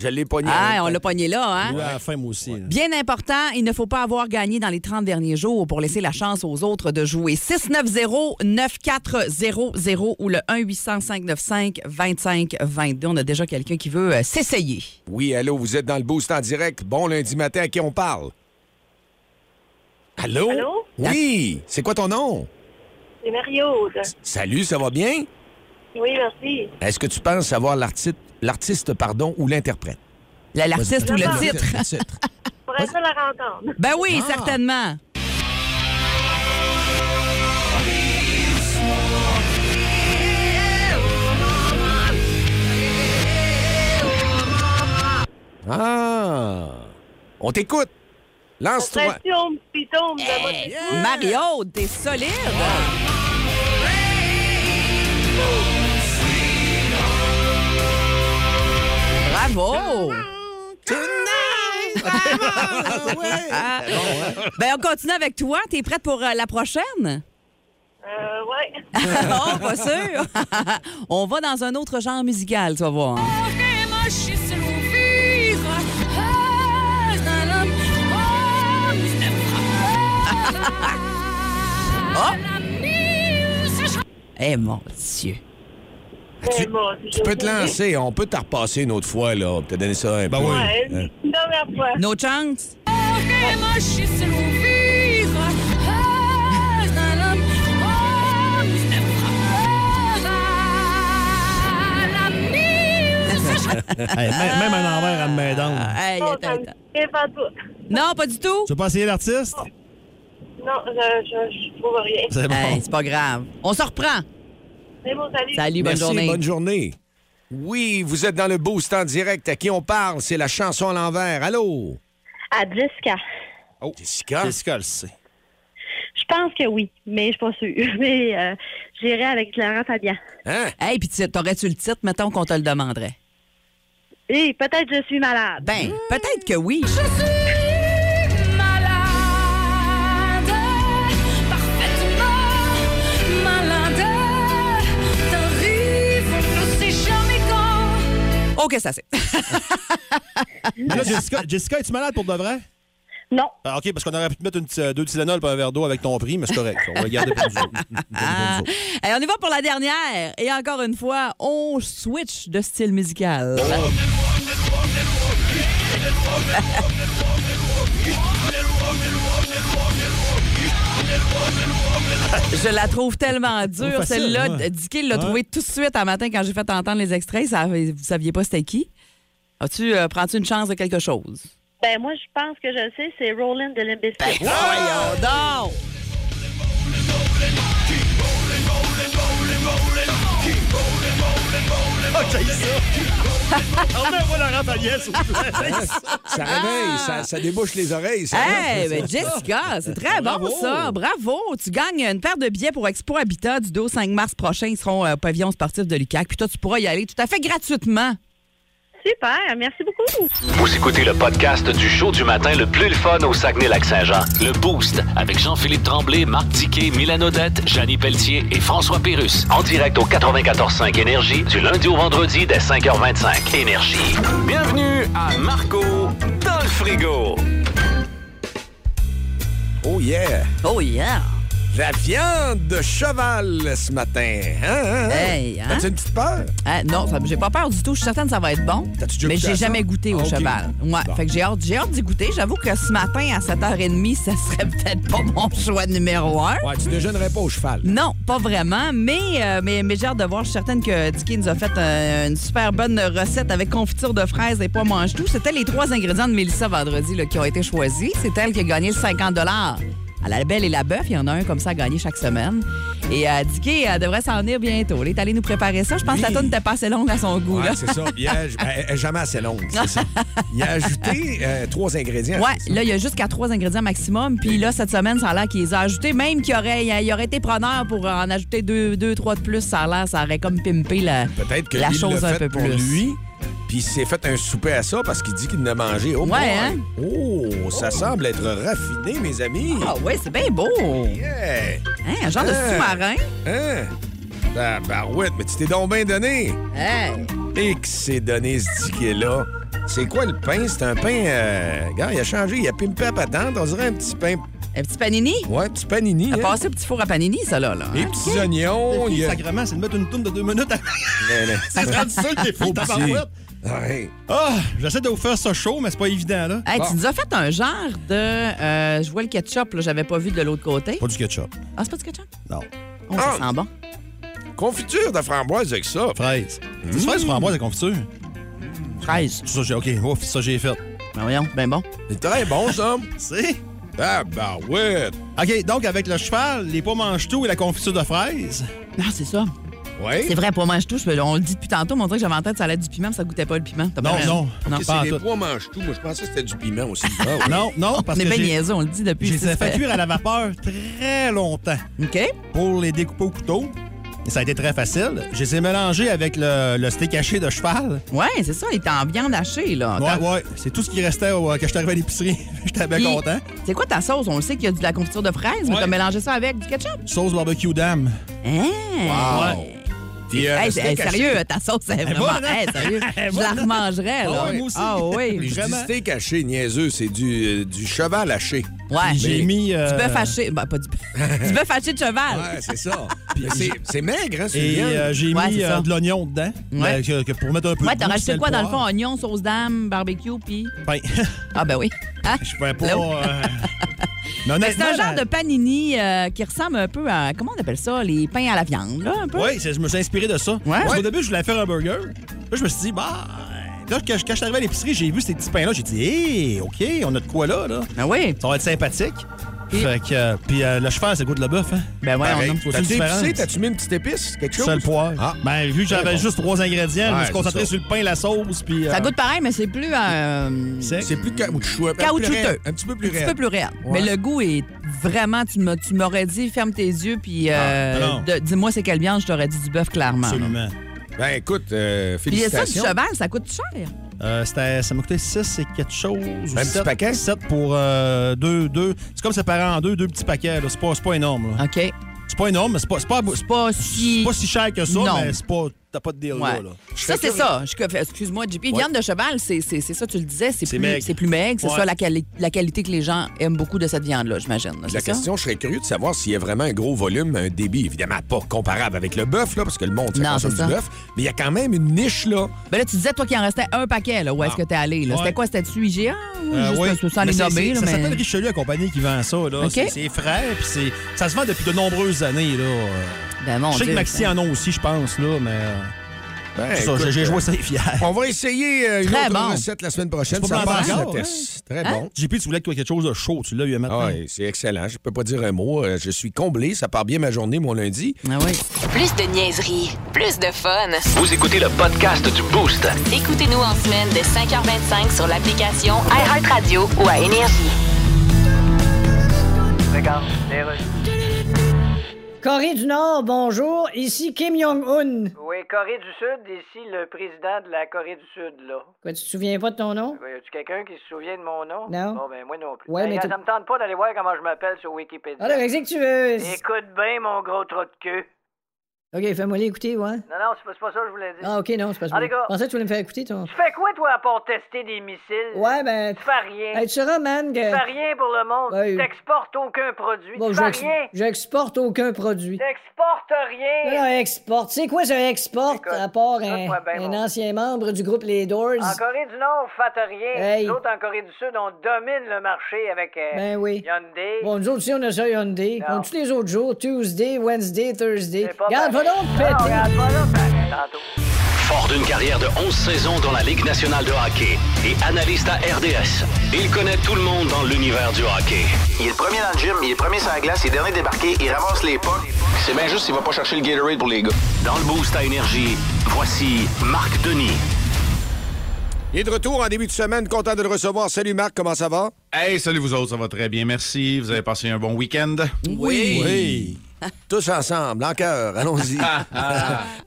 Je l'ai pogné. Ah, on l'a pogné là, hein? À la fin, moi aussi. Bien important, il ne faut pas avoir gagné dans les 30 derniers jours pour laisser la chance aux autres de jouer. 690-9400 ou le 1-800-595-2522. On a déjà quelqu'un qui veut euh, s'essayer. Oui, allô, vous êtes dans le boost en direct. Bon lundi matin, à qui on parle? Allô? Allô? Oui, c'est quoi ton nom? C'est Marie-Aude. Salut, ça va bien? Oui, merci. Est-ce que tu penses savoir l'artiste, l'artiste pardon, ou l'interprète? La- L'artiste ou le titre? Le titre. Pour être la entendre. Ben oui, Ah. certainement. Ah! On t'écoute. Lance-toi. Pression, piton, de votre Bravo! Ah. Ben, on continue avec toi. T'es prête pour euh, la prochaine? Euh, ouais. oh, pas sûr. on va dans un autre genre musical, tu vas voir. Oh! Eh mon Dieu. Tu peux te lancer. On peut te repasser une autre fois, là. On peut te donner ça un peu. Ouais, Hein? une dernière fois. No chance? Hey, même, envers, elle me met. Hey, Non, ça me pas tout. Non, pas du tout. Tu veux pas essayer l'artiste? Non, je, je, je trouve rien. C'est bon. Hey, c'est pas grave. On se reprend. C'est bon, salut. Salut, bonne Merci, journée. bonne journée. Oui, vous êtes dans le boost en direct. À qui on parle? C'est la chanson à l'envers. Allô? À Jessica. Oh, Jessica? Jessica le sait. Je pense que oui, mais je suis pas sûre. Mais euh, j'irai avec Laurent Fabian. Hein? Hey, puis tu- t'aurais-tu le titre, mettons qu'on te le demanderait? Et peut-être je suis malade. Ben, peut-être que oui. OK, ça c'est? Là, Jessica, Jessica, es-tu malade pour de vrai? Non. Ah, OK, parce qu'on aurait pu te mettre une, petite- deux Tylenol et un verre d'eau avec ton prix, mais c'est correct. On va le garder pour nous autres. Pour autres. Hey, on y va pour la dernière. Et encore une fois, on switch de style musical. Je la trouve tellement dure, celle-là. ouais. Dicky l'a Ouais. trouvée tout de suite un matin quand j'ai fait entendre les extraits. Ça- vous saviez pas c'était qui? As-tu, euh, prends-tu une chance de quelque chose? Ben moi, je pense que je le sais, c'est Roland de Limbiscuit. Donc! Ah, j'ai ça! S'il vous plaît. Ça réveille, ça, ça débouche les oreilles. Ça. Hey, ben Jessica, c'est très Bravo. bon ça. Bravo. Tu gagnes une paire de billets pour Expo Habitat du 2 au 5 mars prochain. Ils seront euh, au pavillon sportif de Lucac. Puis toi, tu pourras y aller tout à fait gratuitement. Super, merci beaucoup. Vous écoutez le podcast du show du matin le plus le fun au Saguenay-Lac-Saint-Jean. Le Boost avec Jean-Philippe Tremblay, Marc Diquet, Milan Odette, Janine Pelletier et François Pérus. En direct au 94.5 Énergie du lundi au vendredi dès 5h25. Énergie. Bienvenue à Marco dans le frigo. Oh yeah! Oh yeah! La viande de cheval ce matin. Hein, hein, hein? Hey, hein? T'as-tu une petite peur? Ah, non, j'ai pas peur du tout. Je suis certaine que ça va être bon. Mais j'ai jamais goûté au Ah, cheval. Ouais, Bon. fait que j'ai hâte, j'ai hâte d'y goûter. J'avoue que ce matin, à 7h30, ça serait peut-être pas mon choix numéro un. Ouais, tu déjeunerais pas au cheval. Non, pas vraiment, mais, euh, mais, mais j'ai hâte de voir. Je suis certaine que Dicky nous a fait euh, une super bonne recette avec confiture de fraises et pas mange tout. C'était les trois ingrédients de Mélissa vendredi là, qui ont été choisis. C'est elle qui a gagné le 50 à la belle et la bœuf. Il y en a un comme ça à gagner chaque semaine. Et euh, Dicky elle devrait s'en venir bientôt. Elle est allée nous préparer ça. Je pense que la Oui. tonne n'était pas assez longue à son goût. Ouais, c'est ça. Il a- elle jamais assez longue, c'est ça. Il a ajouté euh, trois ingrédients. Ça? là, il y a jusqu'à trois ingrédients maximum. Puis là, cette semaine, ça a l'air qu'il les a ajoutés. Même qu'il aurait, il aurait été preneur pour en ajouter deux, deux trois de plus. Ça a l'air, ça aurait comme pimpé la, Peut-être que la chose un fait peu pour plus. lui, puis il s'est fait un souper à ça parce qu'il dit qu'il a mangé. Oh, Ouais, boy. hein? Oh, ça semble être raffiné, mes amis. Ah ouais, c'est bien beau. Yeah. Hein, un genre de Hein? sous-marin? Hein? Ben, barouette, mais tu t'es donc bien donné. Hey. Et que c'est donné ce ticket-là. C'est quoi le pain? C'est un pain. Euh... Regarde, il a changé. Il a pimpé à patente. On dirait un petit pain. Un petit panini? Ouais, un petit panini. A hein? passé au petit four à panini, ça, là. là. Les hein? petits oignons. il y a- Sacrement, c'est de mettre une tourne de deux minutes. à- Mais, mais- Ça se rend ça qui est fou, Ah, j'essaie de vous faire ça chaud, mais c'est pas évident, là. Hey, Bon. Tu nous as fait un genre de. euh, je vois le ketchup, là, j'avais pas vu de l'autre côté. Pas du ketchup. Ah, c'est pas du ketchup? Non. Oh, Ah. ça sent bon. Confiture de framboise avec ça. Fraise. C'est fraise framboise de confiture? Fraise. Ça, j'ai, OK, ouf, ça, j'ai fait. Ben voyons, ben bon. C'est très bon, ça. C'est? Ah, bah ouais. OK, donc avec le cheval, les pommes mange tout et la confiture de fraise? Non, c'est ça. Ouais. C'est vrai, pour mange tout, je- on le dit depuis tantôt, mais on dirait que j'avais en tête que ça allait être du piment, mais ça goûtait pas le piment. T'as Non, raison. non. Non, Ok, pas en c'est les tout. pois mangent tout. Moi, je pensais que c'était du piment aussi. Ah, ouais. Non, non, parce on est que bien j'ai, niaiseux, on le dit depuis. j'ai fait fait. cuire à la vapeur très longtemps OK? pour les découper au couteau. Et ça a été très facile. Je les ai mélangés avec le, le steak haché de cheval. Ouais, c'est ça, il était en viande hachée, là. Ouais, ouais. C'est tout ce qui restait au- quand je suis arrivé à l'épicerie. J'étais bien Puis, content. C'est quoi ta sauce? On le sait qu'il y a de la confiture de fraises, mais Ouais. t'as mélangé ça avec du ketchup? Sauce barbecue dame. Hein? Wow. Puis, euh, Hey, hey, sérieux, ta sauce, c'est vraiment. hein? Hey, sérieux, je la bonne. remangerais, là. Ah ouais, moi aussi. Ah oui. Je dis Vraiment. steak haché, niaiseux, c'est du, euh, du cheval haché. Ouais. J'ai mis. euh, Du bœuf haché. Ben, pas du bœuf. du bœuf haché de cheval. Ouais, c'est ça. C'est- c'est maigre, hein, bien. euh, j'ai Ouais, mis euh, de l'oignon dedans. Ouais. euh, que- que pour mettre un peu Ouais, de t'as goût, rajouté quoi dans le fond? Oignon, sauce d'âme, barbecue, puis. Pain. Ah, ben oui. Hein? Je pouvais pas. C'est un genre de panini euh, qui ressemble un peu à. Comment on appelle ça? Les pains à la viande, là, un peu? Oui, je me suis inspiré de ça. Ouais. Parce qu'au début, je voulais faire un burger. Là, je me suis dit, bah. Là, quand je, quand je suis arrivé à l'épicerie, j'ai vu ces petits pains-là. J'ai dit, hé, OK, on a de quoi là, là? Ah oui? Ça va être sympathique. Fait que. euh, puis euh, le cheval, c'est le goût de le bœuf, hein? Ben ouais, Pareil. on a. T'as-tu? T'as-tu mis une petite épice? Quelque chose? Seul poivre. Ah. Ben, vu que j'avais juste trois ingrédients, je me suis concentré c'est sur le pain, la sauce, puis. euh, Ça goûte pareil, mais c'est plus. euh. C'est plus plus Caoutchouteux. Un petit peu plus un petit peu plus réel. Ouais. Mais le goût est vraiment. Tu m'aurais dit, ferme tes yeux, puis euh, Ah, dis-moi c'est quelle viande, je t'aurais dit du bœuf, clairement. là. Absolument. Ben écoute, euh, Puis ça, du félicitations. cheval, ça coûte cher. Euh, ça m'a coûté 6 et quelque chose. Un petit paquet? 7 pour euh, deux, deux. C'est comme séparé en deux, deux petits paquets. C'est pas, c'est pas énorme. là. OK. C'est pas énorme, mais c'est pas, c'est pas, C'est pas si. c'est pas si cher que ça, Non. mais c'est pas. T'as pas de deal Ouais. là. là. Ça, c'est ça. Excuse-moi, JP. Viande de cheval, c'est c'est- c'est ça, tu le disais, c'est C'est plus, maigre. c'est plus maigre. C'est Ouais. ça la, quali- la qualité que les gens aiment beaucoup de cette viande-là, j'imagine. là, La ça? question, je serais curieux de savoir s'il y a vraiment un gros volume, un débit, évidemment pas comparable avec le bœuf, là, parce que le monde, ça Non, consomme c'est du ça. bœuf, mais il y a quand même une niche, là. Ben là, tu disais, toi, qu'il en restait un paquet, là. Où est-ce Ah. que t'es allé? là? Ouais. C'était quoi? C'était-tu IGA? Ou Euh, juste oui. sans les c'est- nommer, c'est- là, Ça s'appelle Richelieu, la compagnie qui vend ça. Là. C'est, c'est frais, puis c'est, ça se vend depuis de nombreuses années. Là. Ben, mon je sais Dieu, que Maxi en a aussi, je pense, là, mais euh, Ben, c'est ça, écoute, j'ai, j'ai euh, joué ça fier. On va essayer euh, une Très autre bon. recette la semaine prochaine. Ça passe la encore, test. Très Hein? bon. JP, tu voulais que tu aies quelque chose de chaud, tu l'as eu maintenant. Ah oui, c'est excellent. Je peux pas dire un mot. Je suis comblé. Ça part bien ma journée, mon lundi. Ah oui. Plus de niaiserie, plus de fun. Vous écoutez le podcast du Boost. Écoutez-nous en semaine de 5h25 sur l'application iHeartRadio ou à Énergie. Regarde, les rues. Corée du Nord, bonjour. Ici Kim Jong-un. Oui, Corée du Sud, ici le président de la Corée du Sud, là. Quoi, tu te souviens pas de ton nom? Y a-tu quelqu'un qui se souvient de mon nom? Non. Bon, ben, moi non plus. Ouais, Ben, mais ça me tente pas d'aller voir comment je m'appelle sur Wikipédia. Alors, qu'est-ce que tu veux? Écoute bien, mon gros trou de queue. OK, fais-moi l'écouter, ouais. Non, non, c'est pas, c'est pas ça que je voulais dire. Ah, OK, non, c'est pas ça. Je pensais que tu voulais me faire écouter, toi. Tu fais quoi, toi, à part tester des missiles? Ouais, ben. Tu fais rien. Hey, tu sauras, man, que. Tu fais rien pour le monde. Ouais. Tu t'exportes aucun produit. Bon, tu fais j'ex- rien. j'exporte aucun produit. T'exportes rien. Non, exporte. C'est quoi ça exporte, Écoute, à part un, mon- ancien membre du groupe Les Doors? En Corée du Nord, faites rien. Hey. Nous autres, en Corée du Sud, on domine le marché avec euh, Ben oui. Hyundai. Bon, nous autres aussi, on a ça Hyundai. Non. On tous les autres jours, Tuesday, Wednesday, Thursday. Regarde, va donc péter. tantôt. Fort d'une carrière de 11 saisons dans la Ligue nationale de hockey et analyste à RDS, il connaît tout le monde dans l'univers du hockey. Il est le premier dans le gym, il est le premier sur la glace, il est dernier débarqué, il ramasse les pas. C'est bien juste s'il va pas chercher le Gatorade pour les gars. Dans le boost à énergie, voici Marc Denis. Il est de retour en début de semaine. Content de le recevoir. Salut Marc, comment ça va? Hey, salut vous autres, ça va très bien, merci. Vous avez passé un bon week-end? Oui. Oui. Tous ensemble, en cœur, allons-y.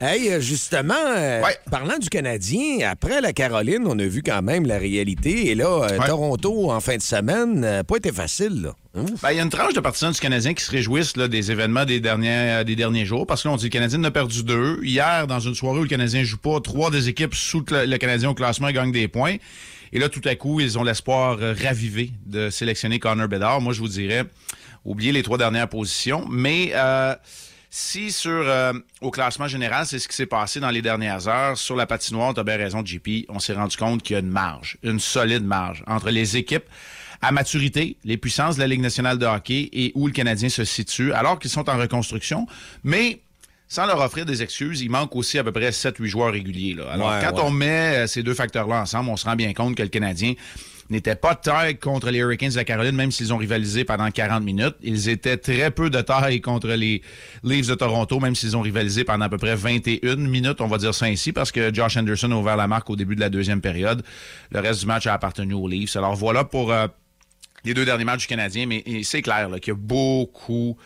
hey, justement, euh, parlant du Canadien, après la Caroline, on a vu quand même la réalité. Et là, euh, Toronto, en fin de semaine, euh, pas été facile, là. Hein? Ben, Il y a une tranche de partisans du Canadien qui se réjouissent là, des événements des derniers, des derniers jours parce que là, on dit que le Canadien en a perdu deux. Hier, dans une soirée où le Canadien joue pas, trois des équipes sous le, le Canadien au classement gagnent des points. Et là, tout à coup, ils ont l'espoir euh, ravivé de sélectionner Connor Bedard. Moi, je vous dirais, oubliez les trois dernières positions. Mais euh, si sur euh, au classement général, c'est ce qui s'est passé dans les dernières heures, sur la patinoire, tu as bien raison, JP, on s'est rendu compte qu'il y a une marge, une solide marge entre les équipes à maturité, les puissances de la Ligue nationale de hockey et où le Canadien se situe, alors qu'ils sont en reconstruction. Mais sans leur offrir des excuses, il manque aussi à peu près 7-8 joueurs réguliers. Là. Alors, Ouais, quand ouais. on met euh, ces deux facteurs-là ensemble, on se rend bien compte que le Canadien n'était pas de taille contre les Hurricanes de la Caroline, même s'ils ont rivalisé pendant 40 minutes. Ils étaient très peu de taille contre les Leafs de Toronto, même s'ils ont rivalisé pendant à peu près 21 minutes, on va dire ça ainsi, parce que Josh Anderson a ouvert la marque au début de la deuxième période. Le reste du match a appartenu aux Leafs. Alors voilà pour euh, les deux derniers matchs du Canadien, mais c'est clair qu'il y a beaucoup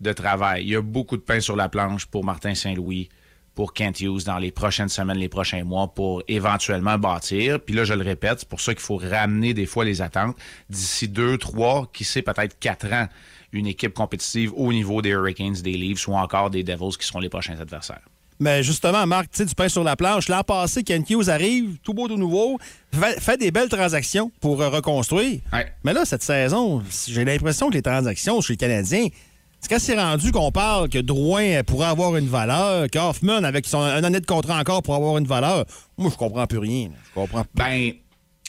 de travail. Il y a beaucoup de pain sur la planche pour Martin Saint-Louis, pour Kent Hughes dans les prochaines semaines, les prochains mois, pour éventuellement bâtir. Puis là, je le répète, c'est pour ça qu'il faut ramener des fois les attentes. D'ici deux, trois, qui sait, peut-être quatre ans, une équipe compétitive au niveau des Hurricanes, des Leafs ou encore des Devils qui seront les prochains adversaires. Mais justement, Marc, tu sais, du pain sur la planche. L'an passé, Ken Hughes arrive, tout beau, tout nouveau, fait, fait des belles transactions pour euh, reconstruire. Mais là, cette saison, j'ai l'impression que les transactions chez les Canadiens, quand c'est rendu qu'on parle que Drouin pourrait avoir une valeur, qu'Hoffman, avec son un année de contrat encore, pour avoir une valeur, moi, je comprends plus rien. Je comprends Ben,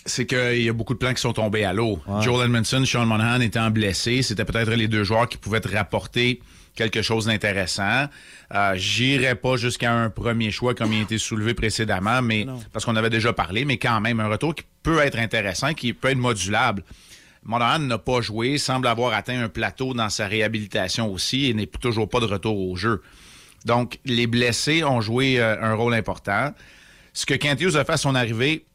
c'est qu'il y a beaucoup de plans qui sont tombés à l'eau. Joel Edmondson, Sean Monahan étant blessés, c'était peut-être les deux joueurs qui pouvaient te rapporter quelque chose d'intéressant. Euh, J'irai pas jusqu'à un premier choix comme il a été soulevé précédemment, mais parce qu'on avait déjà parlé, mais quand même un retour qui peut être intéressant, qui peut être modulable. Monahan n'a pas joué, semble avoir atteint un plateau dans sa réhabilitation aussi et n'est toujours pas de retour au jeu. Donc, les blessés ont joué euh, un rôle important. Ce que Kent Hughes a fait à son arrivée,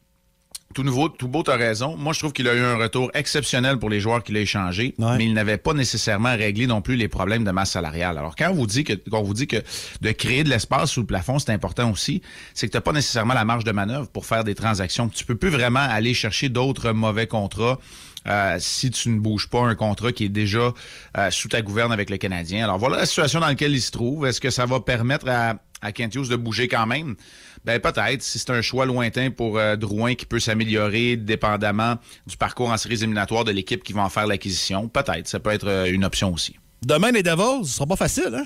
tout nouveau, tout beau, t'as raison. Moi, je trouve qu'il a eu un retour exceptionnel pour les joueurs qu'il a échangés, mais il n'avait pas nécessairement réglé non plus les problèmes de masse salariale. Alors, quand on vous dit que, quand on vous dit que de créer de l'espace sous le plafond, c'est important aussi, c'est que t'as pas nécessairement la marge de manœuvre pour faire des transactions. Tu peux plus vraiment aller chercher d'autres mauvais contrats. Euh, si tu ne bouges pas un contrat qui est déjà euh, sous ta gouverne avec le Canadien. Alors voilà la situation dans laquelle il se trouve. Est-ce que ça va permettre à, à Hughes de bouger quand même? Ben peut-être, si c'est un choix lointain pour euh, Drouin qui peut s'améliorer dépendamment du parcours en séries éliminatoires de l'équipe qui va en faire l'acquisition, peut-être, ça peut être une option aussi. Demain, les Devils, ce sera pas facile, hein?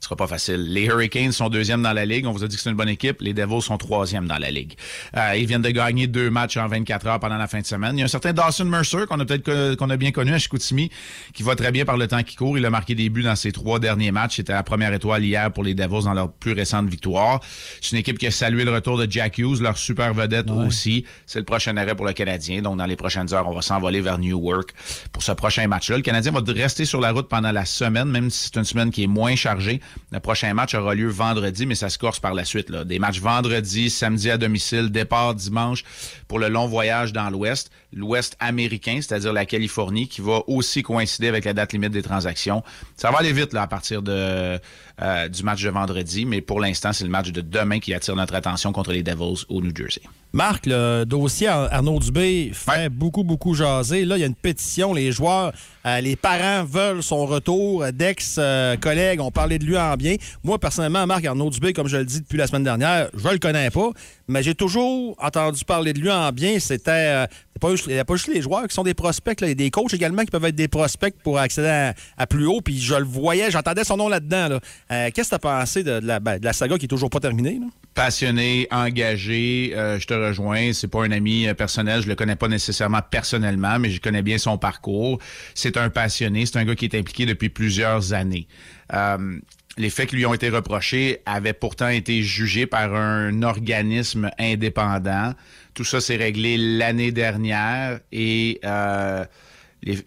Ce sera pas facile. Les Hurricanes sont deuxième dans la ligue. On vous a dit que c'est une bonne équipe. Les Devils sont troisième dans la ligue. Euh, ils viennent de gagner deux matchs en 24 heures pendant la fin de semaine. Il y a un certain Dawson Mercer qu'on a peut-être qu'on a bien connu à Chicoutimi, qui va très bien par le temps qui court. Il a marqué des buts dans ses trois derniers matchs. C'était la première étoile hier pour les Devils dans leur plus récente victoire. C'est une équipe qui a salué le retour de Jack Hughes, leur super vedette aussi. C'est le prochain arrêt pour le Canadien. Donc, dans les prochaines heures, on va s'envoler vers Newark pour ce prochain match-là. Le Canadien va rester sur la route pendant la semaine, même si c'est une semaine qui est moins chargée. Le prochain match aura lieu vendredi, mais ça se corse par la suite. Là. Des matchs vendredi, samedi à domicile, départ dimanche pour le long voyage dans l'Ouest, l'Ouest américain, c'est-à-dire la Californie, qui va aussi coïncider avec la date limite des transactions. Ça va aller vite là, à partir de, euh, du match de vendredi, mais pour l'instant, c'est le match de demain qui attire notre attention contre les Devils au New Jersey. Marc, le dossier Ar- Arnaud Dubé fait beaucoup, beaucoup jaser. Là, il y a une pétition. Les joueurs, euh, les parents veulent son retour. D'ex-collègues ont parlé de lui en bien. Moi, personnellement, Marc Arnaud Dubé, comme je le dis depuis la semaine dernière, je le connais pas, mais j'ai toujours entendu parler de lui en bien. C'était euh, pas, juste- pas juste les joueurs qui sont des prospects. Il y a des coachs également qui peuvent être des prospects pour accéder à, plus haut. Puis je le voyais, j'entendais son nom là-dedans. là. Euh, Qu'est-ce que tu as pensé de, de la, ben, de la saga qui est toujours pas terminée? passionné, engagé, euh, je te rejoins. C'est pas un ami euh, personnel, je le connais pas nécessairement personnellement, mais je connais bien son parcours. C'est un passionné, c'est un gars qui est impliqué depuis plusieurs années. Euh, les faits qui lui ont été reprochés avaient pourtant été jugés par un organisme indépendant. Tout ça s'est réglé l'année dernière et euh,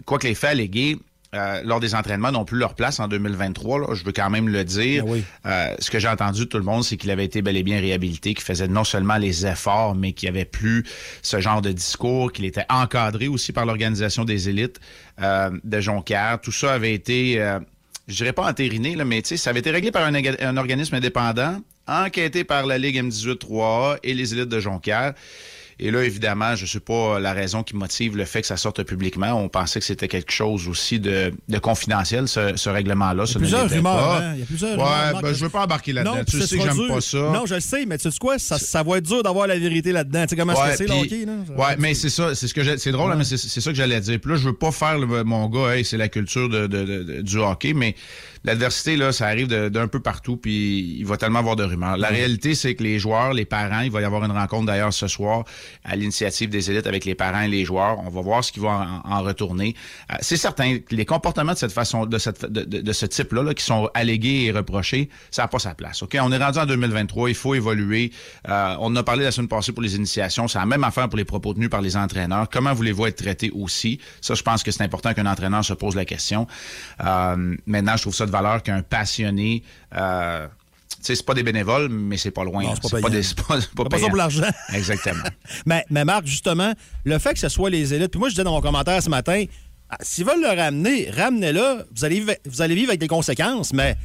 quoi que les faits allégués euh, lors des entraînements n'ont plus leur place en 2023. Là, je veux quand même le dire. Euh, ce que j'ai entendu de tout le monde, c'est qu'il avait été bel et bien réhabilité, qu'il faisait non seulement les efforts, mais qu'il n'y avait plus ce genre de discours, qu'il était encadré aussi par l'organisation des élites euh, de Jonquière. Tout ça avait été... euh, je dirais pas entériné, là, mais tu sais, ça avait été réglé par un, un organisme indépendant, enquêté par la Ligue M18-3A et les élites de Jonquière. Et là, évidemment, je ne sais pas la raison qui motive le fait que ça sorte publiquement. On pensait que c'était quelque chose aussi de, de confidentiel, ce, ce règlement-là. Il y a plusieurs rumeurs. hein? Il y a plusieurs Ouais, rumeurs. ben, je veux pas embarquer là-dedans. Tu sais que j'aime pas ça. Non, je le sais, mais tu sais quoi? Ça, ça va être dur d'avoir la vérité là-dedans. Tu sais comment Ouais, c'est hockey, là? Ça ouais, mais c'est ça, c'est ce que c'est drôle, hein, mais c'est c'est ça que j'allais dire. Puis là, je veux pas faire le- mon gars, hey, c'est la culture de, de- de- de- du hockey, mais l'adversité là, ça arrive d'un peu partout, puis il va tellement avoir de rumeurs. La réalité, c'est que les joueurs, les parents, il va y avoir une rencontre d'ailleurs ce soir à l'initiative des élites avec les parents et les joueurs. On va voir ce qui va en, en retourner. Euh, c'est certain que les comportements de cette façon, de cette, de, de- de ce type-là, là, qui sont allégués et reprochés, ça n'a pas sa place. Ok, on est rendu en 2023, il faut évoluer. Euh, on en a parlé la semaine passée pour les initiations. C'est la même affaire pour les propos tenus par les entraîneurs. Comment voulez-vous être traité aussi? Ça, je pense que c'est important qu'un entraîneur se pose la question. Euh, maintenant, je trouve ça de valeur qu'un passionné. Euh, tu sais, c'est pas des bénévoles, mais c'est pas loin. C'est pas pas payant. des- c'est pas- c'est pas Fais pas ça pour l'argent. Exactement. mais, mais Marc, justement, le fait que ce soit les élites, puis moi je disais dans mon commentaire ce matin, ah, s'ils veulent le ramener, ramenez-le. Vous allez, vivre, vous allez vivre avec des conséquences, mais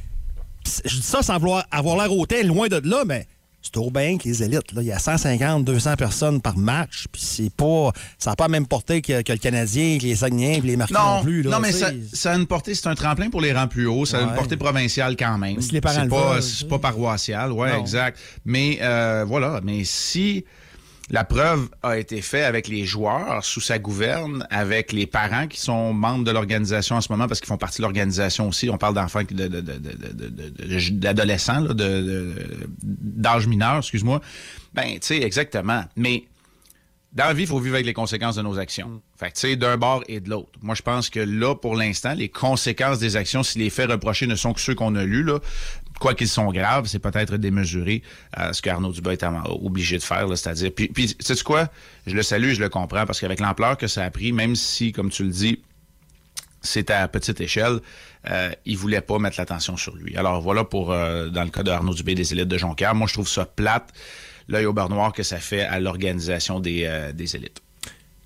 je dis ça sans vouloir avoir l'air hôtel, loin de là, mais c'est au bien que les élites. Là. Il y a 150, 200 personnes par match, puis c'est pas. Ça n'a pas la même portée que, que le Canadien, que les Saguenayens, puis les Marquis non, Non, plus. Là, non, mais tu ça, a une portée, c'est un tremplin pour les rangs plus hauts, ça a une portée provinciale quand même. si les parents c'est le pas, veulent, c'est pas paroissial, ouais, Non. exact. Mais euh, voilà, mais si la preuve a été faite avec les joueurs sous sa gouverne, avec les parents qui sont membres de l'organisation en ce moment parce qu'ils font partie de l'organisation aussi. On parle d'enfants qui- de- de- de- d'adolescents, d'âge mineur, excuse-moi. Ben, tu sais, exactement. Mais dans la vie, il faut vivre avec les conséquences de nos actions. Fait que, tu sais, d'un bord et de l'autre. Moi, je pense que là, pour l'instant, les conséquences des actions, si les faits reprochés ne sont que ceux qu'on a lus, là, quoi qu'ils sont graves, c'est peut-être démesuré à ce qu'Arnaud Dubas est obligé de faire, c'est-à-dire. Puis, puis sais-tu quoi? Je le salue, je le comprends, parce qu'avec l'ampleur que ça a pris, même si, comme tu le dis, c'est à petite échelle, euh, il voulait pas mettre l'attention sur lui. Alors voilà pour, euh, dans le cas de Arnaud Dubé des élites de Jonquière, moi je trouve ça plate, l'œil au beurre noir que ça fait à l'organisation des, euh, des élites.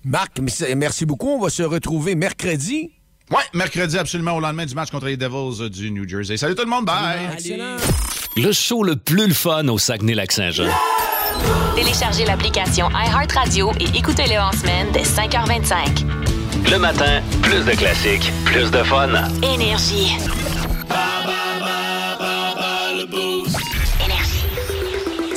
Marc, merci beaucoup. On va se retrouver mercredi. Ouais, mercredi absolument au lendemain du match contre les Devils euh, du New Jersey. Salut tout le monde, bye! Le show le plus le fun au Saguenay-Lac-Saint-Jean. Téléchargez l'application iHeartRadio et écoutez-le en semaine dès 5h25. Le matin, plus de classiques, plus de fun. Énergie.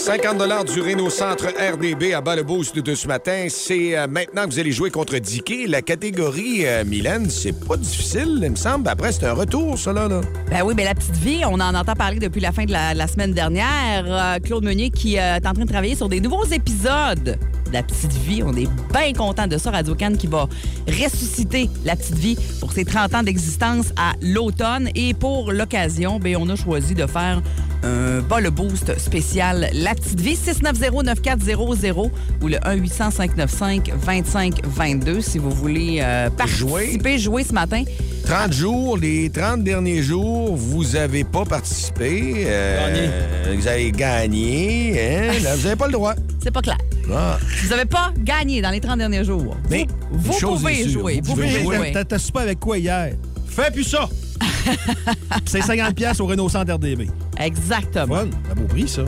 50 du Renault Centre RDB à bas le boost de ce matin. C'est euh, maintenant que vous allez jouer contre Dicky. La catégorie, euh, Mylène, c'est pas difficile, il me semble. Après, c'est un retour, ça, là. Ben oui, mais la petite vie, on en entend parler depuis la fin de la, semaine dernière. Euh, Claude Meunier qui euh, est en train de travailler sur des nouveaux épisodes de La Petite Vie. On est bien content de ça. Radio Cannes qui va ressusciter La Petite Vie pour ses 30 ans d'existence à l'automne. Et pour l'occasion, ben, on a choisi de faire un bas le boost spécial La Petite Vie. 690-9400 ou le 1-800-595-2522 si vous voulez euh, participer, jouer ce matin. 30 jours, les 30 derniers jours, vous avez pas participé. euh, Vous avez gagné. hein? Là, vous n'avez pas le droit. C'est pas clair. Ah. Vous n'avez pas gagné dans les 30 derniers jours. Mais vous, vous pouvez jouer. vous Vous pouvez pouvez jouer. T'as- super avec quoi hier? Fais plus ça! c'est 50$ piastres au Renault Centre RDB. Exactement. Fun. Un beau prix, ça.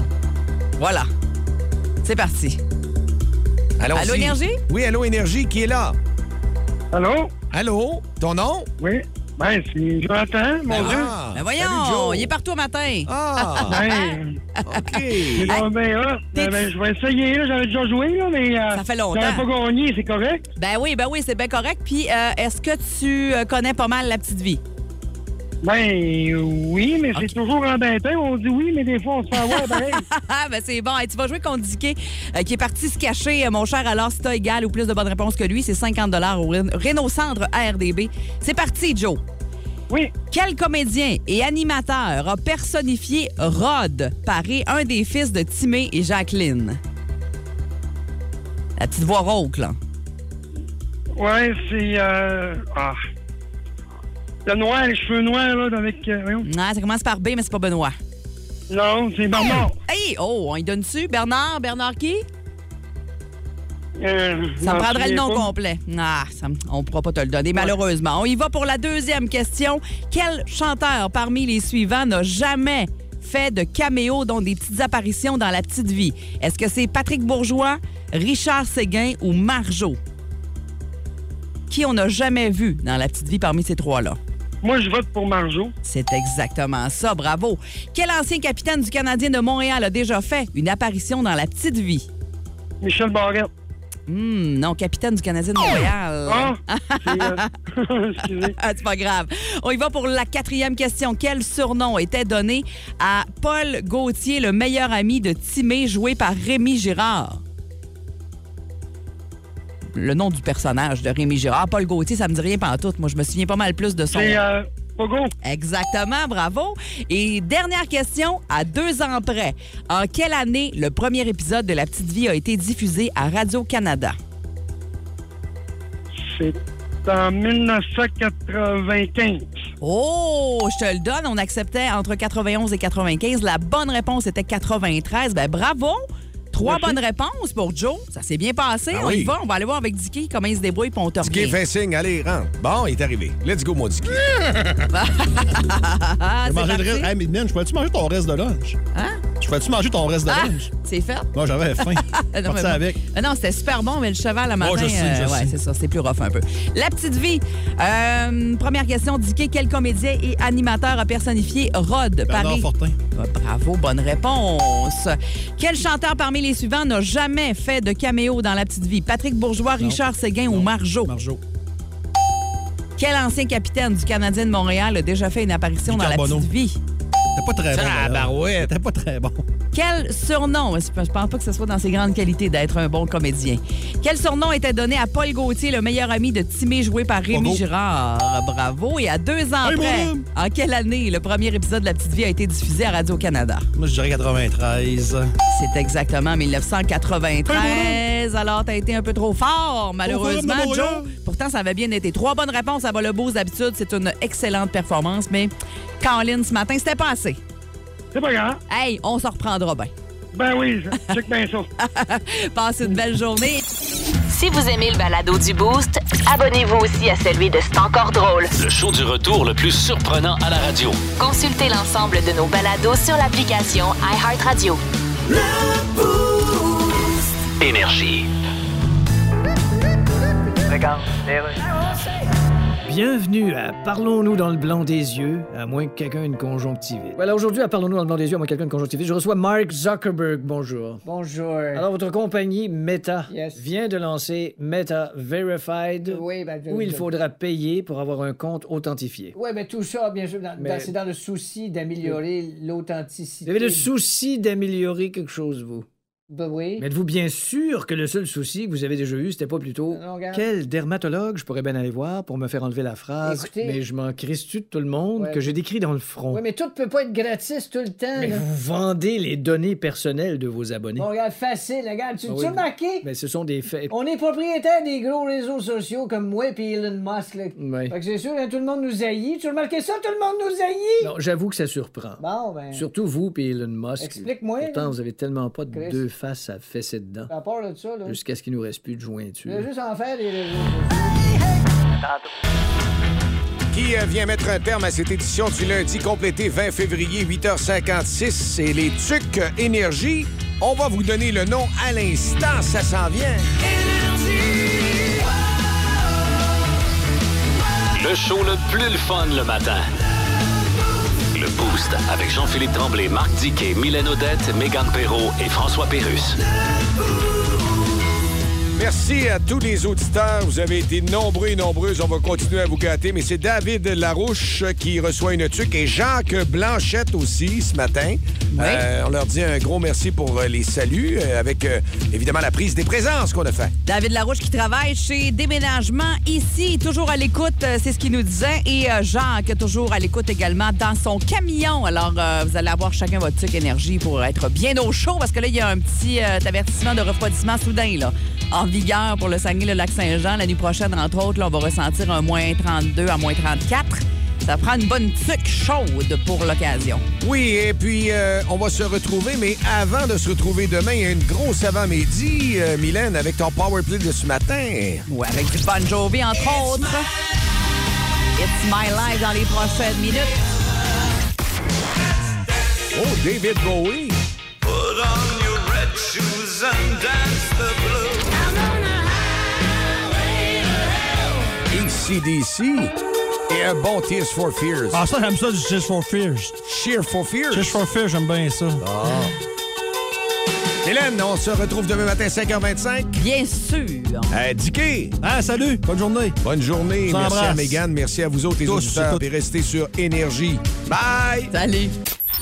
Voilà. C'est parti. Allons-y. Allô, Énergie? Oui, Allô Énergie, qui est là? Allô? Allô? Ton nom? Oui. Ben, c'est Jonathan, mon Dieu. Ah, Ben voyons, salut, il est partout au matin. Ah, Ben, OK. c'est donc ben hot. Ben, ben, je vais essayer, là. J'avais déjà joué, là, mais. euh, Ça fait longtemps. J'avais pas gagné, c'est correct? Ben oui, ben oui, c'est bien correct. Puis, euh, est-ce que tu euh, connais pas mal la petite vie? Ben, oui, mais c'est toujours embêtant. On dit oui, mais des fois, on se fait avoir pareil. Ah, ben c'est bon. Hey, tu vas jouer contre Dicky, euh, qui est parti se cacher, euh, mon cher. Alors, si t'as égal ou plus de bonnes réponses que lui, c'est 50 au Ren- Renault Centre ARDB. C'est parti, Joe. Oui. Quel comédien et animateur a personnifié Rod, paré un des fils de Timé et Jacqueline? La petite voix rauque, là. Ouais, c'est. Euh... Ah. Le noir, les cheveux noirs, là, avec. euh. Non, ça commence par B, mais c'est pas Benoît. Non, c'est Bernard. Hey! Oh, on y donne dessus. Bernard? Bernard qui? Euh, Ça me prendrait le nom pas. complet. Ah, ça, on ne pourra pas te le donner, malheureusement. On y va pour la deuxième question. Quel chanteur parmi les suivants n'a jamais fait de caméo, dont des petites apparitions dans la petite vie? Est-ce que c'est Patrick Bourgeois, Richard Séguin ou Marjo? Qui on n'a jamais vu dans la petite vie parmi ces trois-là? Moi, je vote pour Marjo. C'est exactement ça, bravo. Quel ancien capitaine du Canadien de Montréal a déjà fait une apparition dans la petite vie? Michel Barrette. Hmm, non, capitaine du Canadien de Montréal. Ah, c'est, euh. Ah, c'est pas grave. On y va pour la quatrième question. Quel surnom était donné à Paul Gauthier, le meilleur ami de Timé, joué par Rémi Girard? Le nom du personnage de Rémi Girard. Paul Gauthier, ça me dit rien tout. Moi, je me souviens pas mal plus de son C'est nom. euh, Pogo. Exactement, bravo. Et dernière question, à deux ans près, en quelle année le premier épisode de La Petite Vie a été diffusé à Radio-Canada? C'est en 1995. Oh, je te le donne, on acceptait entre 91 et 95. La bonne réponse était 93. Ben bravo! Trois bonnes réponses pour Joe. Ça s'est bien passé. Ah on y va. On va aller voir avec Dicky comment il se débrouille pour on te Dicky fait signe, allez, rentre. Bon, il est arrivé. Let's go, mon Dicky. Parti. reste. Hey, mais man, je pourrais-tu manger ton reste de lunch? Hein? Je pourrais-tu manger ton reste de Ah, lunch? c'est fait. Moi, j'avais faim. Non, mais bon. avec. Non, c'était super bon, mais le cheval à matin, Oh, je sais, je euh, ouais, c'est ça, c'est plus rough un peu. La petite vie. Euh, première question, Dicky, quel comédien et animateur a personnifié Rod Bernard Paris? Fortin. Ah, Bravo, bonne réponse. Quel chanteur parmi les suivants n'a jamais fait de caméo dans La Petite Vie? Patrick Bourgeois, Richard Séguin ou Marjo? Marjo. Quel ancien capitaine du Canadien de Montréal a déjà fait une apparition dans La. Petite Vie? T'es pas très bon. Tabarouette. T'es pas très bon. Quel surnom, je pense pas que ce soit dans ses grandes qualités d'être un bon comédien. Quel surnom était donné à Paul Gauthier, le meilleur ami de Timé, joué par Rémi Bravo. Girard? Bravo. Et à deux ans Hey, près, en quelle année le premier épisode de La Petite Vie a été diffusé à Radio-Canada? Moi, je dirais 93. C'est exactement 1993. Alors, t'as été un peu trop fort, malheureusement, Joe. Pourtant, ça avait bien été. Trois bonnes réponses à le boost d'habitude. C'est une excellente performance, mais Caroline, ce matin, c'était pas assez. C'est pas grave. Hey, on s'en reprendra bien. Ben oui, check bien ça. Passez une belle journée. Si vous aimez le balado du Boost, abonnez-vous aussi à celui de C'est encore drôle. Le show du retour le plus surprenant à la radio. Consultez l'ensemble de nos balados sur l'application iHeartRadio. Énergie. Bienvenue à Parlons-nous dans le blanc des yeux, à moins que quelqu'un ait une conjonctivite. Voilà, aujourd'hui, à Parlons-nous dans le blanc des yeux, à moins que quelqu'un ait une conjonctivite, je reçois Mark Zuckerberg. Bonjour. Bonjour. Alors, votre compagnie Meta Yes. vient de lancer Meta Verified, Oui, ben, je- où il je- faudra payer pour avoir un compte authentifié. Oui, mais tout ça, bien sûr, dans- Mais- dans- c'est dans le souci d'améliorer l'authenticité. Vous avez le souci d'améliorer quelque chose, vous? Ben oui. Mais êtes-vous bien sûr que le seul souci que vous avez déjà eu, c'était pas plutôt Non, quel dermatologue je pourrais bien aller voir pour me faire enlever la phrase? Écoutez- Mais je m'en crisse-tu de tout le monde Ouais. que j'ai décrit dans le front? Oui, mais tout peut pas être gratis tout le temps. Mais là. vous vendez les données personnelles de vos abonnés. Bon, regarde, facile, regarde. Tu Ah oui. remarqué? Mais ce sont des faits. On est propriétaire des gros réseaux sociaux comme moi et Elon Musk. Là. Ouais. Fait que c'est sûr, hein, tout le monde nous haït. Tu remarqué ça? Tout le monde nous haït! Non, j'avoue que ça surprend. Bon, ben. Surtout vous et Elon Musk. Explique-moi, Pourtant, là. vous avez tellement pas de deux faces à fesser dedans. À part de ça, là. Jusqu'à ce qu'il nous reste plus de Je jointure. vais juste en faire réseaux sociaux. Qui euh, vient mettre un terme à cette édition du lundi complété 20 février, 8h56. C'est les Tucs Énergie. On va vous donner le nom à l'instant. Ça s'en vient. Le show le plus le fun le matin. Boost avec Jean-Philippe Tremblay, Marc Diquet, Mylène Odette, Megan Perrault et François Pérus. Merci à tous les auditeurs. Vous avez été nombreux et nombreuses. On va continuer à vous gâter. Mais c'est David Larouche qui reçoit une tuque et Jacques Blanchette aussi ce matin. Euh, on leur dit un gros merci pour euh, les saluts euh, avec euh, évidemment la prise des présences qu'on a fait. David Larouche qui travaille chez Déménagement ici, toujours à l'écoute, c'est ce qu'il nous disait. Et euh, Jacques, toujours à l'écoute également dans son camion. Alors, vous allez avoir chacun votre truc énergie pour être bien au chaud parce que là, il y a un petit avertissement de refroidissement soudain là, en vigueur pour le Saguenay, le lac Saint-Jean. La nuit prochaine, entre autres, là, on va ressentir un moins 32 à moins 34. Ça prend une bonne tuque chaude pour l'occasion. Oui, et puis euh, on va se retrouver, mais avant de se retrouver demain, il y a une grosse avant-midi, euh, Mylène, avec ton power play de ce matin. Ouais, avec du Bon Jovi, entre autres. It's My Life dans les prochaines minutes. Oh, David Bowie. Put on your red shoes and dance the ACDC et un bon Tears for Fears. Ah, ça, j'aime ça du Tears for Fears. Cheer for Fears. Tears for Fears, j'aime bien ça. Hélène, on se retrouve demain matin 5h25. Bien sûr. Euh, Dicky. Ah, salut. Bonne journée. Bonne journée. Merci à. Mégane. Merci à vous autres, les Tous, auditeurs. Et restez sur Énergie. Bye. Salut.